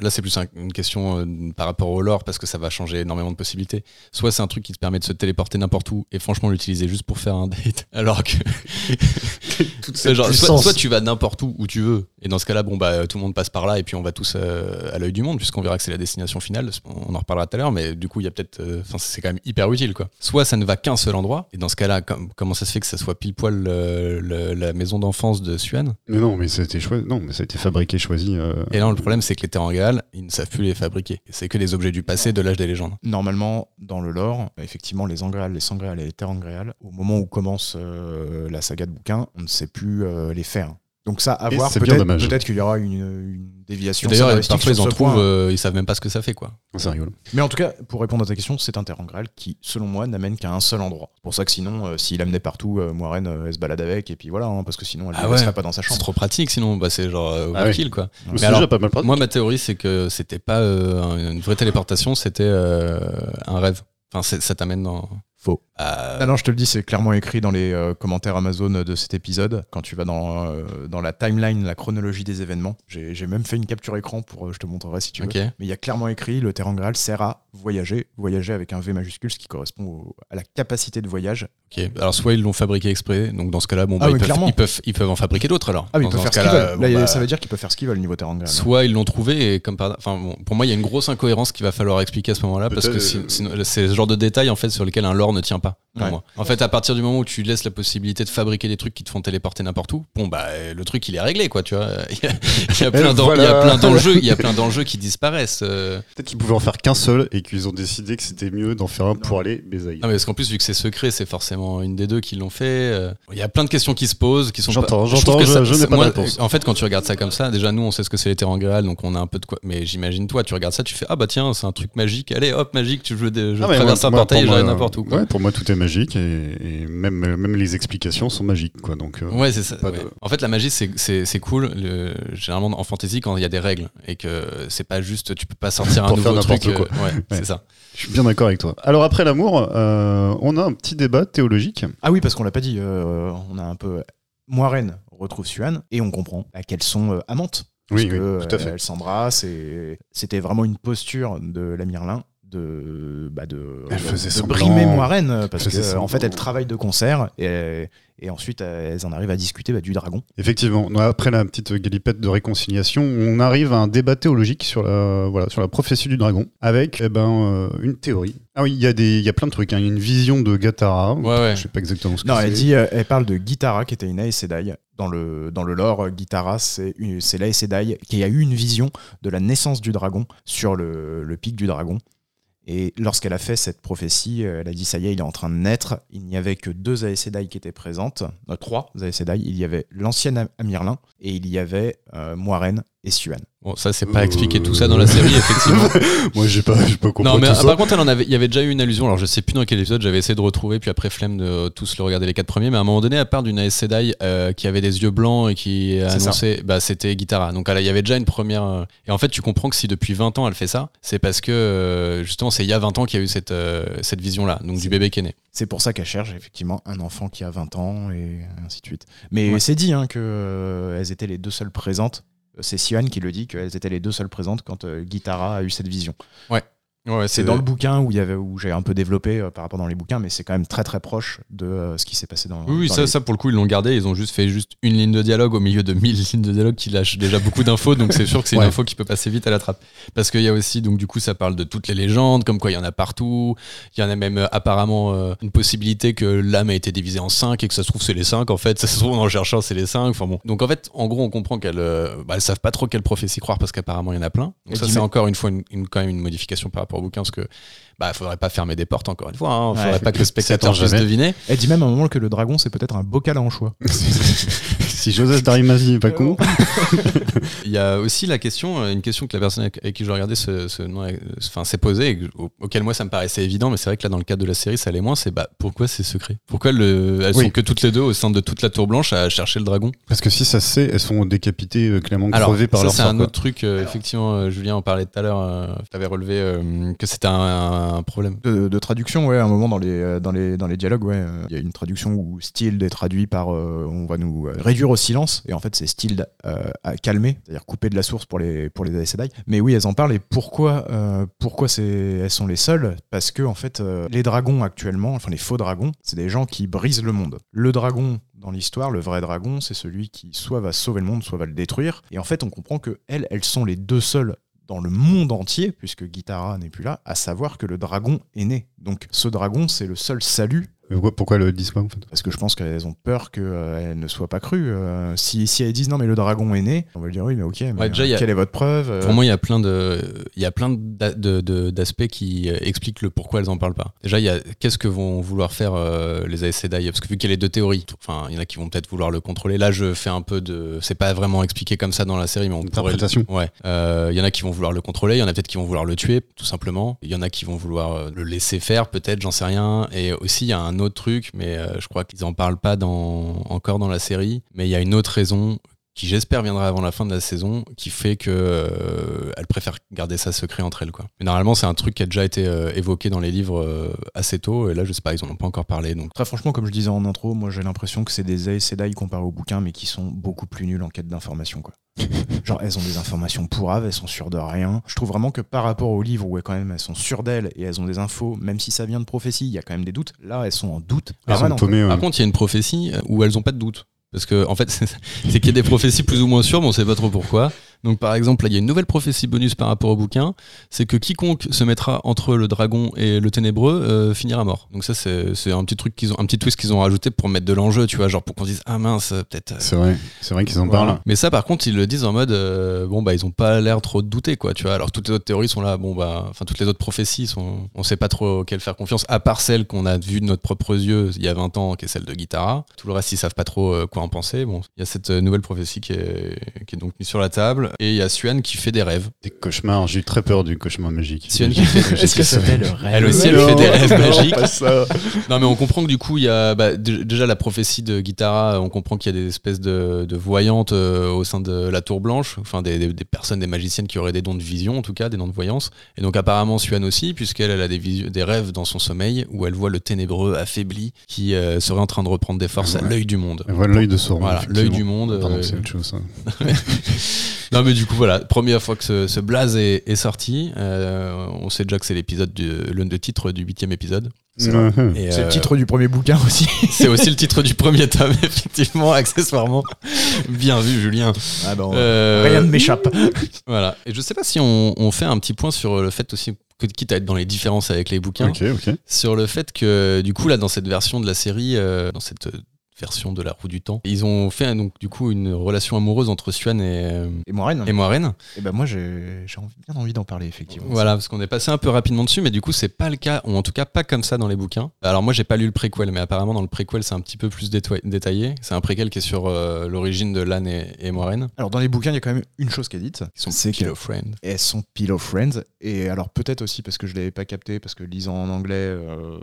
Speaker 3: là c'est plus un- une question euh, par rapport au lore parce que ça va changer énormément de possibilités. Soit c'est un truc qui te permet de se téléporter n'importe où et franchement l'utiliser juste pour faire un date, alors que C'est genre, soit, soit tu vas n'importe où où tu veux et dans ce cas-là bon bah tout le monde passe par là et puis on va tous euh, à l'œil du monde puisqu'on verra que c'est la destination finale. On en reparlera tout à l'heure, mais du coup il y a peut-être, euh, enfin c'est quand même hyper utile quoi. Soit ça ne va qu'un seul endroit et dans ce cas-là com- comment ça se fait que ça soit pile poil euh, le- la maison d'enfance de Suan
Speaker 1: Mais non, mais ça a été choisi. Non, mais ça a été fabriqué, choisi. euh,
Speaker 3: Et là, le problème, c'est que les terangréales, ils ne savent plus les fabriquer. C'est que des objets du passé, de l'âge des légendes.
Speaker 2: Normalement, dans le lore, effectivement, les angréales, les sangréales et les terangréales, au moment où commence euh, la saga de bouquins, on ne sait plus euh, les faire. Donc ça, à
Speaker 1: Et
Speaker 2: voir.
Speaker 1: c'est
Speaker 2: Peut-être peut-être qu'il y aura une, une déviation.
Speaker 3: D'ailleurs, parfois ils en trouvent, euh, ils savent même pas ce que ça fait quoi.
Speaker 1: C'est rigolo.
Speaker 2: Mais en tout cas, pour répondre à ta question, c'est un terrain Graal qui, selon moi, n'amène qu'à un seul endroit. C'est pour ça que sinon, euh, s'il amenait partout, euh, Moiraine, euh, elle se balade avec, et puis voilà, hein, parce que sinon, elle
Speaker 3: Ah
Speaker 2: ne
Speaker 3: ouais.
Speaker 2: serait pas dans sa
Speaker 3: C'est
Speaker 2: chambre.
Speaker 3: trop pratique sinon, bah, c'est genre euh,
Speaker 1: Ah
Speaker 3: quoi.
Speaker 1: C'est
Speaker 3: Mais
Speaker 1: déjà
Speaker 3: alors,
Speaker 1: pas mal pratique.
Speaker 3: Moi, ma théorie, c'est que c'était pas euh, une vraie téléportation, c'était euh, un rêve. Enfin, c'est- ça t'amène dans.
Speaker 2: Faux.
Speaker 3: Euh,
Speaker 2: Ah non, je te le dis, c'est clairement écrit dans les euh, commentaires Amazon de cet épisode. Quand tu vas dans, euh, dans la timeline, la chronologie des événements, j'ai même fait une capture écran pour, euh, je te montrerai si tu veux.
Speaker 3: ok.
Speaker 2: Mais il y a clairement écrit le terrain Graal sert à voyager, voyager avec un V majuscule, ce qui correspond au- à la capacité de voyage.
Speaker 3: Ok. Alors, soit ils l'ont fabriqué exprès, donc dans ce cas-là, bon, bah,
Speaker 2: Ah
Speaker 3: ils, peuvent, ils, peuvent, ils peuvent en fabriquer d'autres alors.
Speaker 2: Ah ils peuvent faire
Speaker 3: ce
Speaker 2: qu'ils veulent.
Speaker 3: bon,
Speaker 2: Là,
Speaker 3: bah,
Speaker 2: ça veut dire qu'ils peuvent faire ce qu'ils veulent niveau terrain Graal.
Speaker 3: Soit ils l'ont trouvé et comme par enfin bon, pour moi il y a une grosse incohérence qu'il va falloir expliquer à ce moment-là parce que c'est ce genre de détails en fait sur lesquels un lore ne tient pas pour
Speaker 2: Ouais.
Speaker 3: moi. En fait à partir du moment où tu laisses la possibilité de fabriquer des trucs qui te font téléporter n'importe où, bon bah le truc il est réglé quoi tu vois. Il y a, il y a plein d'enjeux, il y a plein d'enjeux qui disparaissent. euh.
Speaker 1: Peut-être qu'ils pouvaient en faire qu'un seul et qu'ils ont décidé que c'était mieux d'en faire un pour aller baiser.
Speaker 3: Ah mais parce qu'en plus vu que c'est secret c'est forcément une des deux qui l'ont fait. euh, Il y a plein de questions qui se posent qui sont pas-
Speaker 1: J'entends, j'entends,
Speaker 3: que
Speaker 1: je-
Speaker 3: ça-
Speaker 1: je n'ai pas de
Speaker 3: moi,
Speaker 1: réponse.
Speaker 3: En fait quand tu regardes ça comme ça déjà nous on sait ce que c'est les terrains Graal donc on a un peu de quoi mais j'imagine toi tu regardes ça tu fais ah bah tiens c'est un truc magique allez hop magique tu veux je
Speaker 1: Ah
Speaker 3: traverse un portail et j'arrive n'importe où quoi.
Speaker 1: Ouais, pour moi tout est magique et, et même, même les explications sont magiques quoi. Donc euh,
Speaker 3: Ouais, c'est ça.
Speaker 1: Pas
Speaker 3: ouais.
Speaker 1: de-
Speaker 3: En fait, la magie, c'est- cool. Le- généralement, en fantasy, quand il y a des règles et que c'est pas juste, tu peux pas sortir un
Speaker 1: Pour faire
Speaker 3: nouveau truc.
Speaker 1: n'importe
Speaker 3: euh, ouais,
Speaker 1: Ouais.
Speaker 3: c'est ça.
Speaker 1: je suis bien d'accord avec toi. Alors après l'amour, euh, on a un petit débat théologique.
Speaker 2: Ah oui, parce qu'on l'a pas dit, euh, on a un peu. Moiraine retrouve Suan et on comprend bah, qu'elles sont euh, amantes. Parce
Speaker 1: Oui,
Speaker 2: que,
Speaker 1: oui, tout à fait.
Speaker 2: Elles s'embrassent et c'était vraiment une posture de la Mirlin de, bah de,
Speaker 1: Elle faisait
Speaker 2: de brimer Moiraine euh, parce
Speaker 1: Elle
Speaker 2: que
Speaker 1: faisait
Speaker 2: en fait elles travaillent de concert et, et ensuite euh, elles en arrivent à discuter bah, du dragon.
Speaker 1: Effectivement, après la petite galipette de réconciliation, on arrive à un débat théologique sur la, voilà, sur la prophétie du dragon, avec eh ben, euh, une théorie. Ah oui, il y, a des- il y a plein de trucs. hein. Il y a une vision de Gatara.
Speaker 3: Ouais, ouais.
Speaker 1: Je sais pas exactement ce que
Speaker 2: Non,
Speaker 1: c'est.
Speaker 2: elle dit, euh, elle parle de Gitara qui était une Aes Sedai. Dans le, dans le lore, euh, Gitara, c'est l'Aes Sedai qui a eu une vision de la naissance du dragon sur le, le pic du dragon. Et lorsqu'elle a fait cette prophétie, euh, elle a dit ça y est, il est en train de naître. Il n'y avait que deux Aes Sedai qui étaient présentes, euh, trois Aes Sedai. Il y avait l'ancienne Am- Amirlin et il y avait euh, et Suan.
Speaker 3: Bon, ça, c'est pas expliqué tout ça dans la série, effectivement.
Speaker 1: Moi, j'ai pas, j'ai pas compris
Speaker 3: non, mais
Speaker 1: tout
Speaker 3: ah,
Speaker 1: ça.
Speaker 3: par contre, elle en avait, il y avait déjà eu une allusion. Alors, je sais plus dans quel épisode, j'avais essayé de retrouver, puis après, flemme de euh, tous le regarder les quatre premiers. Mais à un moment donné, elle parle d'une Aes Sedai euh, qui avait des yeux blancs et qui a
Speaker 2: C'est ça.
Speaker 3: annoncé, bah, c'était Guitara. Donc, elle- il y avait déjà une première. euh, Et en fait, tu comprends que si depuis 20 ans elle fait ça, c'est parce que euh, justement, c'est il y a 20 ans qu'il y a eu cette, euh, cette vision-là, donc du bébé qui est né.
Speaker 2: C'est pour ça qu'elle cherche effectivement un enfant qui a 20 ans et ainsi de suite. Mais
Speaker 3: Ouais.
Speaker 2: c'est dit hein, qu'elles étaient les deux seules présentes. C'est Sian qui le dit qu'elles étaient les deux seules présentes quand euh, Gitara a eu cette vision.
Speaker 3: Ouais,
Speaker 2: C'est dans le bouquin où il y avait où j'ai un peu développé euh, par rapport dans les bouquins, mais c'est quand même très très proche de euh, ce qui s'est passé dans.
Speaker 3: Oui, oui,
Speaker 2: dans
Speaker 3: ça,
Speaker 2: les-
Speaker 3: ça pour le coup ils l'ont gardé. Ils ont juste fait juste une ligne de dialogue au milieu de mille lignes de dialogue qui lâchent déjà beaucoup d'infos. donc c'est sûr que c'est
Speaker 1: Ouais.
Speaker 3: une info qui peut passer vite à la trappe. Parce qu'il y a aussi donc du coup ça parle de toutes les légendes, comme quoi il y en a partout. Il y en a même euh, apparemment une possibilité que l'âme a été divisée en cinq et que ça se trouve c'est les cinq en fait. Ça se trouve en cherchant c'est les cinq. Enfin bon. Donc en fait en gros on comprend qu'elles bah, elles savent pas trop quelle prophétie croire parce qu'apparemment il y en a plein. Donc
Speaker 2: Et
Speaker 3: ça c'est encore une fois une, une- quand même une modification par rapport au bouquin parce que bah faudrait pas fermer des portes encore une fois. Hein. Faudrait
Speaker 2: Ouais.
Speaker 3: pas que le spectateur puisse deviner.
Speaker 2: Elle dit même à un moment que le dragon c'est peut-être un bocal à anchois.
Speaker 1: si Joseph Darimasi est pas con.
Speaker 3: Il y a aussi la question, euh, une question que la personne avec qui je regardais se- euh, enfin, s'est posée, et que- au- auquel moi ça me paraissait évident, mais c'est vrai que là dans le cadre de la série ça allait moins, c'est bah, pourquoi c'est secret Pourquoi le, elles
Speaker 1: Oui.
Speaker 3: sont que toutes les deux au sein de toute la tour blanche à chercher le dragon?
Speaker 1: Parce que si ça se sait, elles sont décapitées, euh, clairement
Speaker 3: Alors
Speaker 1: crevées par
Speaker 3: ça
Speaker 1: leur
Speaker 3: c'est un
Speaker 1: quoi.
Speaker 3: autre truc, euh, effectivement euh, Julien en parlait tout à l'heure, tu avais relevé euh, que c'était un, un problème.
Speaker 2: De, de traduction, ouais, à un moment dans les, dans les, dans les dialogues, ouais, euh, il y a une traduction où Stild est traduit par euh, on va nous réduire au silence, et en fait c'est Stild euh, à calmer, c'est-à-dire couper de la source pour les, pour les. Mais oui, elles en parlent, et pourquoi, euh, pourquoi elles sont les seules? Parce que en fait, euh, les dragons actuellement, enfin les faux dragons, c'est des gens qui brisent le monde. Le dragon dans l'histoire, le vrai dragon, c'est celui qui soit va sauver le monde, soit va le détruire. Et en fait, on comprend que elles, elles sont les deux seules dans le monde entier, puisque Gitara n'est plus là, à savoir que le dragon est né. Donc ce dragon, c'est le seul salut
Speaker 1: Pourquoi, pourquoi le disent pas en fait?
Speaker 2: Parce que je pense qu'elles ont peur qu'elles ne soient pas crues. Euh, si, si elles disent non, mais le dragon est né, on va lui dire oui, mais ok, mais
Speaker 3: Ouais, déjà,
Speaker 2: euh,
Speaker 3: il y a-
Speaker 2: quelle est votre preuve euh,
Speaker 3: Pour moi, il y a plein de, il y a plein d'a- de- de- d'aspects qui euh, expliquent le pourquoi elles en parlent pas. Déjà, il y a qu'est-ce que vont vouloir faire euh, les Aes Sedai Parce que vu qu'il y a les deux théories, enfin, il y en a qui vont peut-être vouloir le contrôler. Là, je fais un peu de, c'est pas vraiment expliqué comme ça dans la série, mais on pourrait. le-
Speaker 1: Interprétation.
Speaker 3: Ouais. Euh, Il y en a qui vont vouloir le contrôler. Il y en a peut-être qui vont vouloir le tuer, tout simplement. Il y en a qui vont vouloir euh, le laisser faire, peut-être, j'en sais rien. Et aussi, il y a un autre truc, mais euh, je crois qu'ils en parlent pas dans, encore dans la série. Mais il y a une autre raison qui j'espère viendra avant la fin de la saison, qui fait que euh, elle préfère garder ça secret entre elles. Quoi. Mais normalement, c'est un truc qui a déjà été euh, évoqué dans les livres euh, assez tôt, et là, je sais pas, ils en ont pas encore parlé. Donc,
Speaker 2: Très franchement, comme je disais en intro, moi j'ai l'impression que c'est des Aes Sedai comparés au bouquin, mais qui sont beaucoup plus nuls en quête d'information. quoi. Genre, elles ont des informations pourraves, elles sont sûres de rien. Je trouve vraiment que par rapport au livre où elles, quand même, elles sont sûres d'elles et elles ont des infos, même si ça vient de prophétie, il y a quand même des doutes. Là, elles sont en doute.
Speaker 1: Elles sont paumées. ouais.
Speaker 3: Par contre, il y a une prophétie où elles ont pas de doute. Parce que, en fait, c'est qu'il y a des prophéties plus ou moins sûres, mais on sait pas trop pourquoi. Donc, par exemple, là, il y a une nouvelle prophétie bonus par rapport au bouquin. C'est que quiconque se mettra entre le dragon et le ténébreux euh, finira mort. Donc, ça, c'est un petit truc qu'ils ont, un petit twist qu'ils ont rajouté pour mettre de l'enjeu, tu vois, genre pour qu'on dise, ah mince, peut-être. euh,
Speaker 1: C'est vrai, c'est vrai qu'ils en
Speaker 3: voilà.
Speaker 1: parlent.
Speaker 3: Mais ça, par contre, ils le disent en mode, euh, bon, bah, ils ont pas l'air trop de douter, quoi, tu vois. Alors, toutes les autres théories sont là, bon, bah, enfin, toutes les autres prophéties sont, on sait pas trop auxquelles faire confiance, à part celle qu'on a vue de notre propre yeux il y a 20 ans, qui est celle de Guitara. Tout le reste, ils savent pas trop euh, quoi en penser. Bon, il y a cette euh, nouvelle prophétie qui est, qui est donc mise sur la table, et il y a Suan qui fait des rêves.
Speaker 1: Des cauchemars, j'ai eu très peur du cauchemar magique.
Speaker 3: Suan qui fait,
Speaker 2: Est-ce que c'était le rêve
Speaker 3: Elle aussi, elle
Speaker 1: Non,
Speaker 3: fait des rêves
Speaker 1: non,
Speaker 3: magiques.
Speaker 1: pas ça.
Speaker 3: Non, mais on comprend que du coup, il y a bah, déjà la prophétie de Guitara. On comprend qu'il y a des espèces de, de voyantes euh, au sein de la Tour Blanche, enfin des, des- des personnes, des magiciennes qui auraient des dons de vision, en tout cas, des dons de voyance. Et donc, apparemment, Suan aussi, puisqu'elle elle a des, visu- des rêves dans son sommeil où elle voit le ténébreux affaibli qui euh, serait en train de reprendre des forces à l'œil du monde.
Speaker 1: Voilà l'œil de Sauron.
Speaker 3: Voilà, l'œil du monde.
Speaker 1: Pardon,
Speaker 3: euh,
Speaker 1: c'est autre chose.
Speaker 3: non mais du coup voilà, première fois que ce, ce blaze est, est sorti, euh, on sait déjà que c'est l'épisode du l'un des titres du huitième épisode.
Speaker 2: C'est.
Speaker 3: Et,
Speaker 2: C'est
Speaker 3: euh,
Speaker 2: le titre du premier bouquin aussi.
Speaker 3: C'est aussi le titre du premier tome, effectivement, accessoirement. Bien vu, Julien.
Speaker 2: Ah bah,
Speaker 3: Euh,
Speaker 2: Rien ne m'échappe.
Speaker 3: Voilà. Et je sais pas si on, on fait un petit point sur le fait aussi, que, quitte à être dans les différences avec les bouquins, sur le fait que, du coup, là, dans cette version de la série, euh, dans cette version de la roue du temps, ils ont fait donc, du coup, une relation amoureuse entre Suan et, euh,
Speaker 2: Et Moiraine
Speaker 3: et Moiraine.
Speaker 2: Et ben moi j'ai envie- bien envie d'en parler effectivement.
Speaker 3: Voilà, parce qu'on est passé un peu rapidement dessus, mais du coup, c'est pas le cas, ou en tout cas pas comme ça dans les bouquins. Alors, moi, j'ai pas lu le préquel, mais apparemment, dans le préquel, c'est un petit peu plus détaillé. C'est un préquel qui est sur euh, l'origine de Lan et, et Moiraine.
Speaker 2: Alors dans les bouquins il y a quand même une chose qui est dite,
Speaker 3: Ils sont
Speaker 2: c'est
Speaker 3: pillow friends.
Speaker 2: elles sont pillow friends et alors peut-être aussi parce que je l'avais pas capté parce que lisant en anglais euh,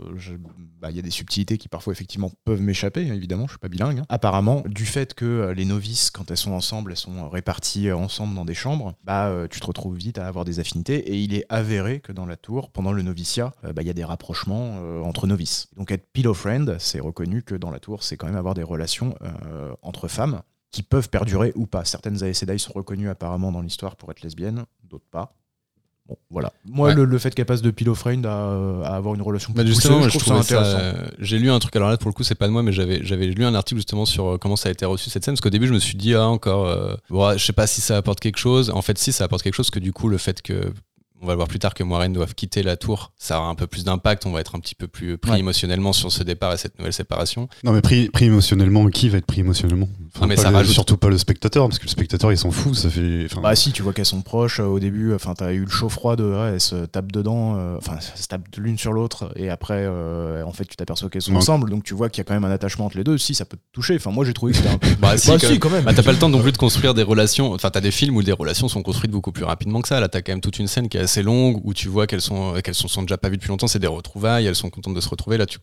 Speaker 2: bah, il y a des subtilités qui parfois effectivement peuvent m'échapper évidemment je suis pas bilingue hein. apparemment du fait que euh, les novices quand elles sont ensemble elles sont réparties euh, ensemble dans des chambres bah euh, tu te retrouves vite à avoir des affinités et il est avéré que dans la tour pendant le noviciat euh, bah, il y a des rapprochements euh, entre novices donc être pillow friend c'est reconnu que dans la tour c'est quand même avoir des relations euh, entre femmes qui peuvent perdurer ou pas. Certaines Aes sont reconnues apparemment dans l'histoire pour être lesbiennes, d'autres pas. Bon, voilà. Moi,
Speaker 3: Ouais.
Speaker 2: le, le fait qu'elle passe de pillow friend à, à avoir une relation
Speaker 3: Bah
Speaker 2: plus
Speaker 3: justement,
Speaker 2: poussée,
Speaker 3: je,
Speaker 2: je trouve ça intéressant.
Speaker 3: euh, J'ai lu un truc, alors là pour le coup c'est pas de moi, mais j'avais j'avais lu un article justement sur euh, comment ça a été reçu cette scène, parce qu'au début je me suis dit ah encore, euh, bon, je sais pas si ça apporte quelque chose. En fait si ça apporte quelque chose, que du coup le fait que on va le voir plus tard que Moiraine doivent quitter la tour, ça aura un peu plus d'impact, on va être un petit peu plus pris
Speaker 2: Ouais.
Speaker 3: émotionnellement sur ce départ et cette nouvelle séparation.
Speaker 1: Non, mais pris, pris émotionnellement, qui va être pris émotionnellement? Enfin,
Speaker 3: Ah, mais
Speaker 1: pas
Speaker 3: ça
Speaker 1: le-
Speaker 3: rajoute-
Speaker 1: Surtout pas le spectateur, parce que le spectateur il s'en fout, ça fait. enfin,
Speaker 2: Bah si, tu vois qu'elles sont proches euh, au début, enfin t'as eu le chaud froid de ouais, elles se tapent dedans, euh, enfin elles se tapent l'une sur l'autre et après euh, en fait tu t'aperçois qu'elles sont
Speaker 1: Ouais.
Speaker 2: ensemble, donc tu vois qu'il y a quand même un attachement entre les deux, si ça peut te toucher, enfin moi j'ai trouvé que c'était un peu...
Speaker 3: Bah, si,
Speaker 2: Bah,
Speaker 3: quand
Speaker 2: si, quand même.
Speaker 3: Bah, t'as pas le temps non plus de construire des relations. Enfin, t'as des films où des relations sont construites beaucoup plus rapidement que ça. Là, t'as quand même toute une scène qui est assez longue où tu vois qu'elles sont, qu'elles sont, sont déjà pas vues depuis longtemps. C'est des retrouvailles. Elles sont contentes de se retrouver. Là, tu,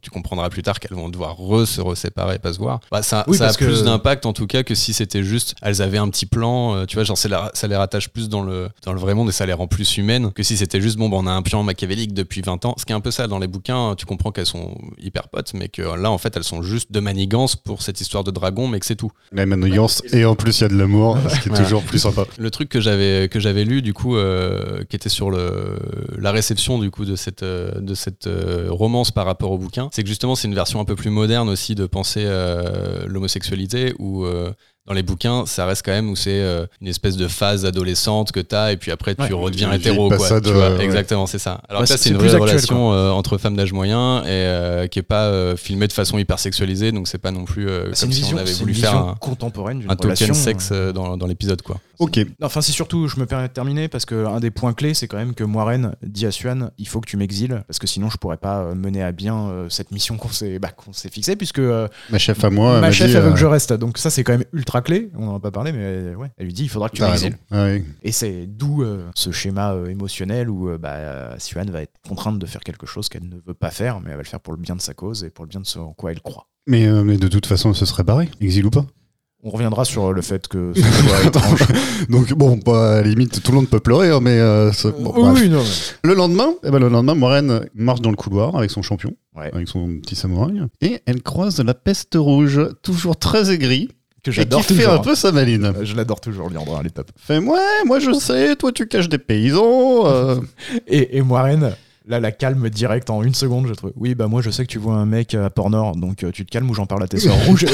Speaker 3: tu comprendras plus tard qu'elles vont devoir re se reséparer et pas se voir. Bah, ça,
Speaker 2: Oui,
Speaker 3: ça a
Speaker 2: que-
Speaker 3: plus d'impact en tout cas que si c'était juste, elles avaient un petit plan. euh, tu vois, genre, c'est la- ça les rattache plus dans le, dans le vrai monde et ça les rend plus humaines que si c'était juste, bon, bah, on a un plan machiavélique depuis 20 ans. Ce qui est un peu ça dans les bouquins. Tu comprends qu'elles sont hyper potes, mais que là, en fait, elles sont juste de manigance pour cette histoire de dragon, mais que c'est tout.
Speaker 1: La manigance, et en plus il y a de l'amour, ce qui est
Speaker 3: Voilà.
Speaker 1: toujours plus sympa.
Speaker 3: Le truc que j'avais que j'avais lu du coup euh, qui était sur la réception du coup de cette euh, de cette euh, romance par rapport au bouquin, c'est que justement c'est une version un peu plus moderne aussi de penser euh, l'homosexualité où dans les bouquins, ça reste quand même où c'est euh, une espèce de phase adolescente que t'as et puis après tu
Speaker 2: Ouais.
Speaker 3: redeviens hétéro quoi.
Speaker 1: passade,
Speaker 3: tu vois.
Speaker 1: euh, ouais.
Speaker 3: Exactement, c'est ça. Alors
Speaker 2: Ouais,
Speaker 3: là,
Speaker 2: c'est-
Speaker 3: une vraie
Speaker 2: actuel,
Speaker 3: relation euh, entre femmes d'âge moyen et euh, qui est pas euh, filmée de façon hyper sexualisée, donc c'est pas non plus euh,
Speaker 2: C'est
Speaker 3: comme
Speaker 2: une
Speaker 3: si
Speaker 2: vision,
Speaker 3: on avait voulu
Speaker 2: une
Speaker 3: faire
Speaker 2: vision
Speaker 3: un,
Speaker 2: contemporaine d'une
Speaker 3: un token sexe euh, dans, dans l'épisode quoi.
Speaker 1: Ok.
Speaker 2: Enfin, c'est surtout, je me permets de terminer parce que un des points clés, c'est quand même que Moiraine dit à Suan, il faut que tu m'exiles parce que sinon je pourrais pas mener à bien euh, cette mission qu'on s'est bah, fixée puisque euh,
Speaker 1: Ma chef à moi.
Speaker 2: ma chef elle veut que je reste. Donc ça, c'est quand même ultra On en a pas parlé, mais euh, ouais, elle lui dit, il faudra que tu m'exiles.
Speaker 1: Ouais.
Speaker 2: Et c'est d'où euh, ce schéma euh, émotionnel où euh, bah, Siwan va être contrainte de faire quelque chose qu'elle ne veut pas faire, mais elle va le faire pour le bien de sa cause et pour le bien de ce en quoi elle croit.
Speaker 1: Mais, mais de toute façon, ce serait barré. Exil ou pas?
Speaker 2: On reviendra sur le fait que ce soit étrange.
Speaker 1: Donc bon, bah, à la limite, tout le monde peut pleurer, hein, mais euh, bon,
Speaker 2: oui, non, mais-
Speaker 1: le lendemain, eh ben, le lendemain, Moraine marche dans le couloir avec son champion,
Speaker 2: Ouais.
Speaker 1: avec son petit samouraï, et elle croise la peste rouge, toujours très aigrie,
Speaker 2: que
Speaker 1: et qui
Speaker 2: j'adore
Speaker 1: fait
Speaker 2: toujours.
Speaker 1: un peu sa maline.
Speaker 2: Euh, Je l'adore toujours, Liandra, elle est top.
Speaker 1: Fait ouais, moi je sais, toi tu caches des paysans. euh.
Speaker 2: Et, et Moiraine, là, la calme direct en une seconde, je trouve. Oui, bah moi, je sais que tu vois un mec à Port-Nord, donc euh, tu te calmes ou j'en parle à tes sœurs rouges.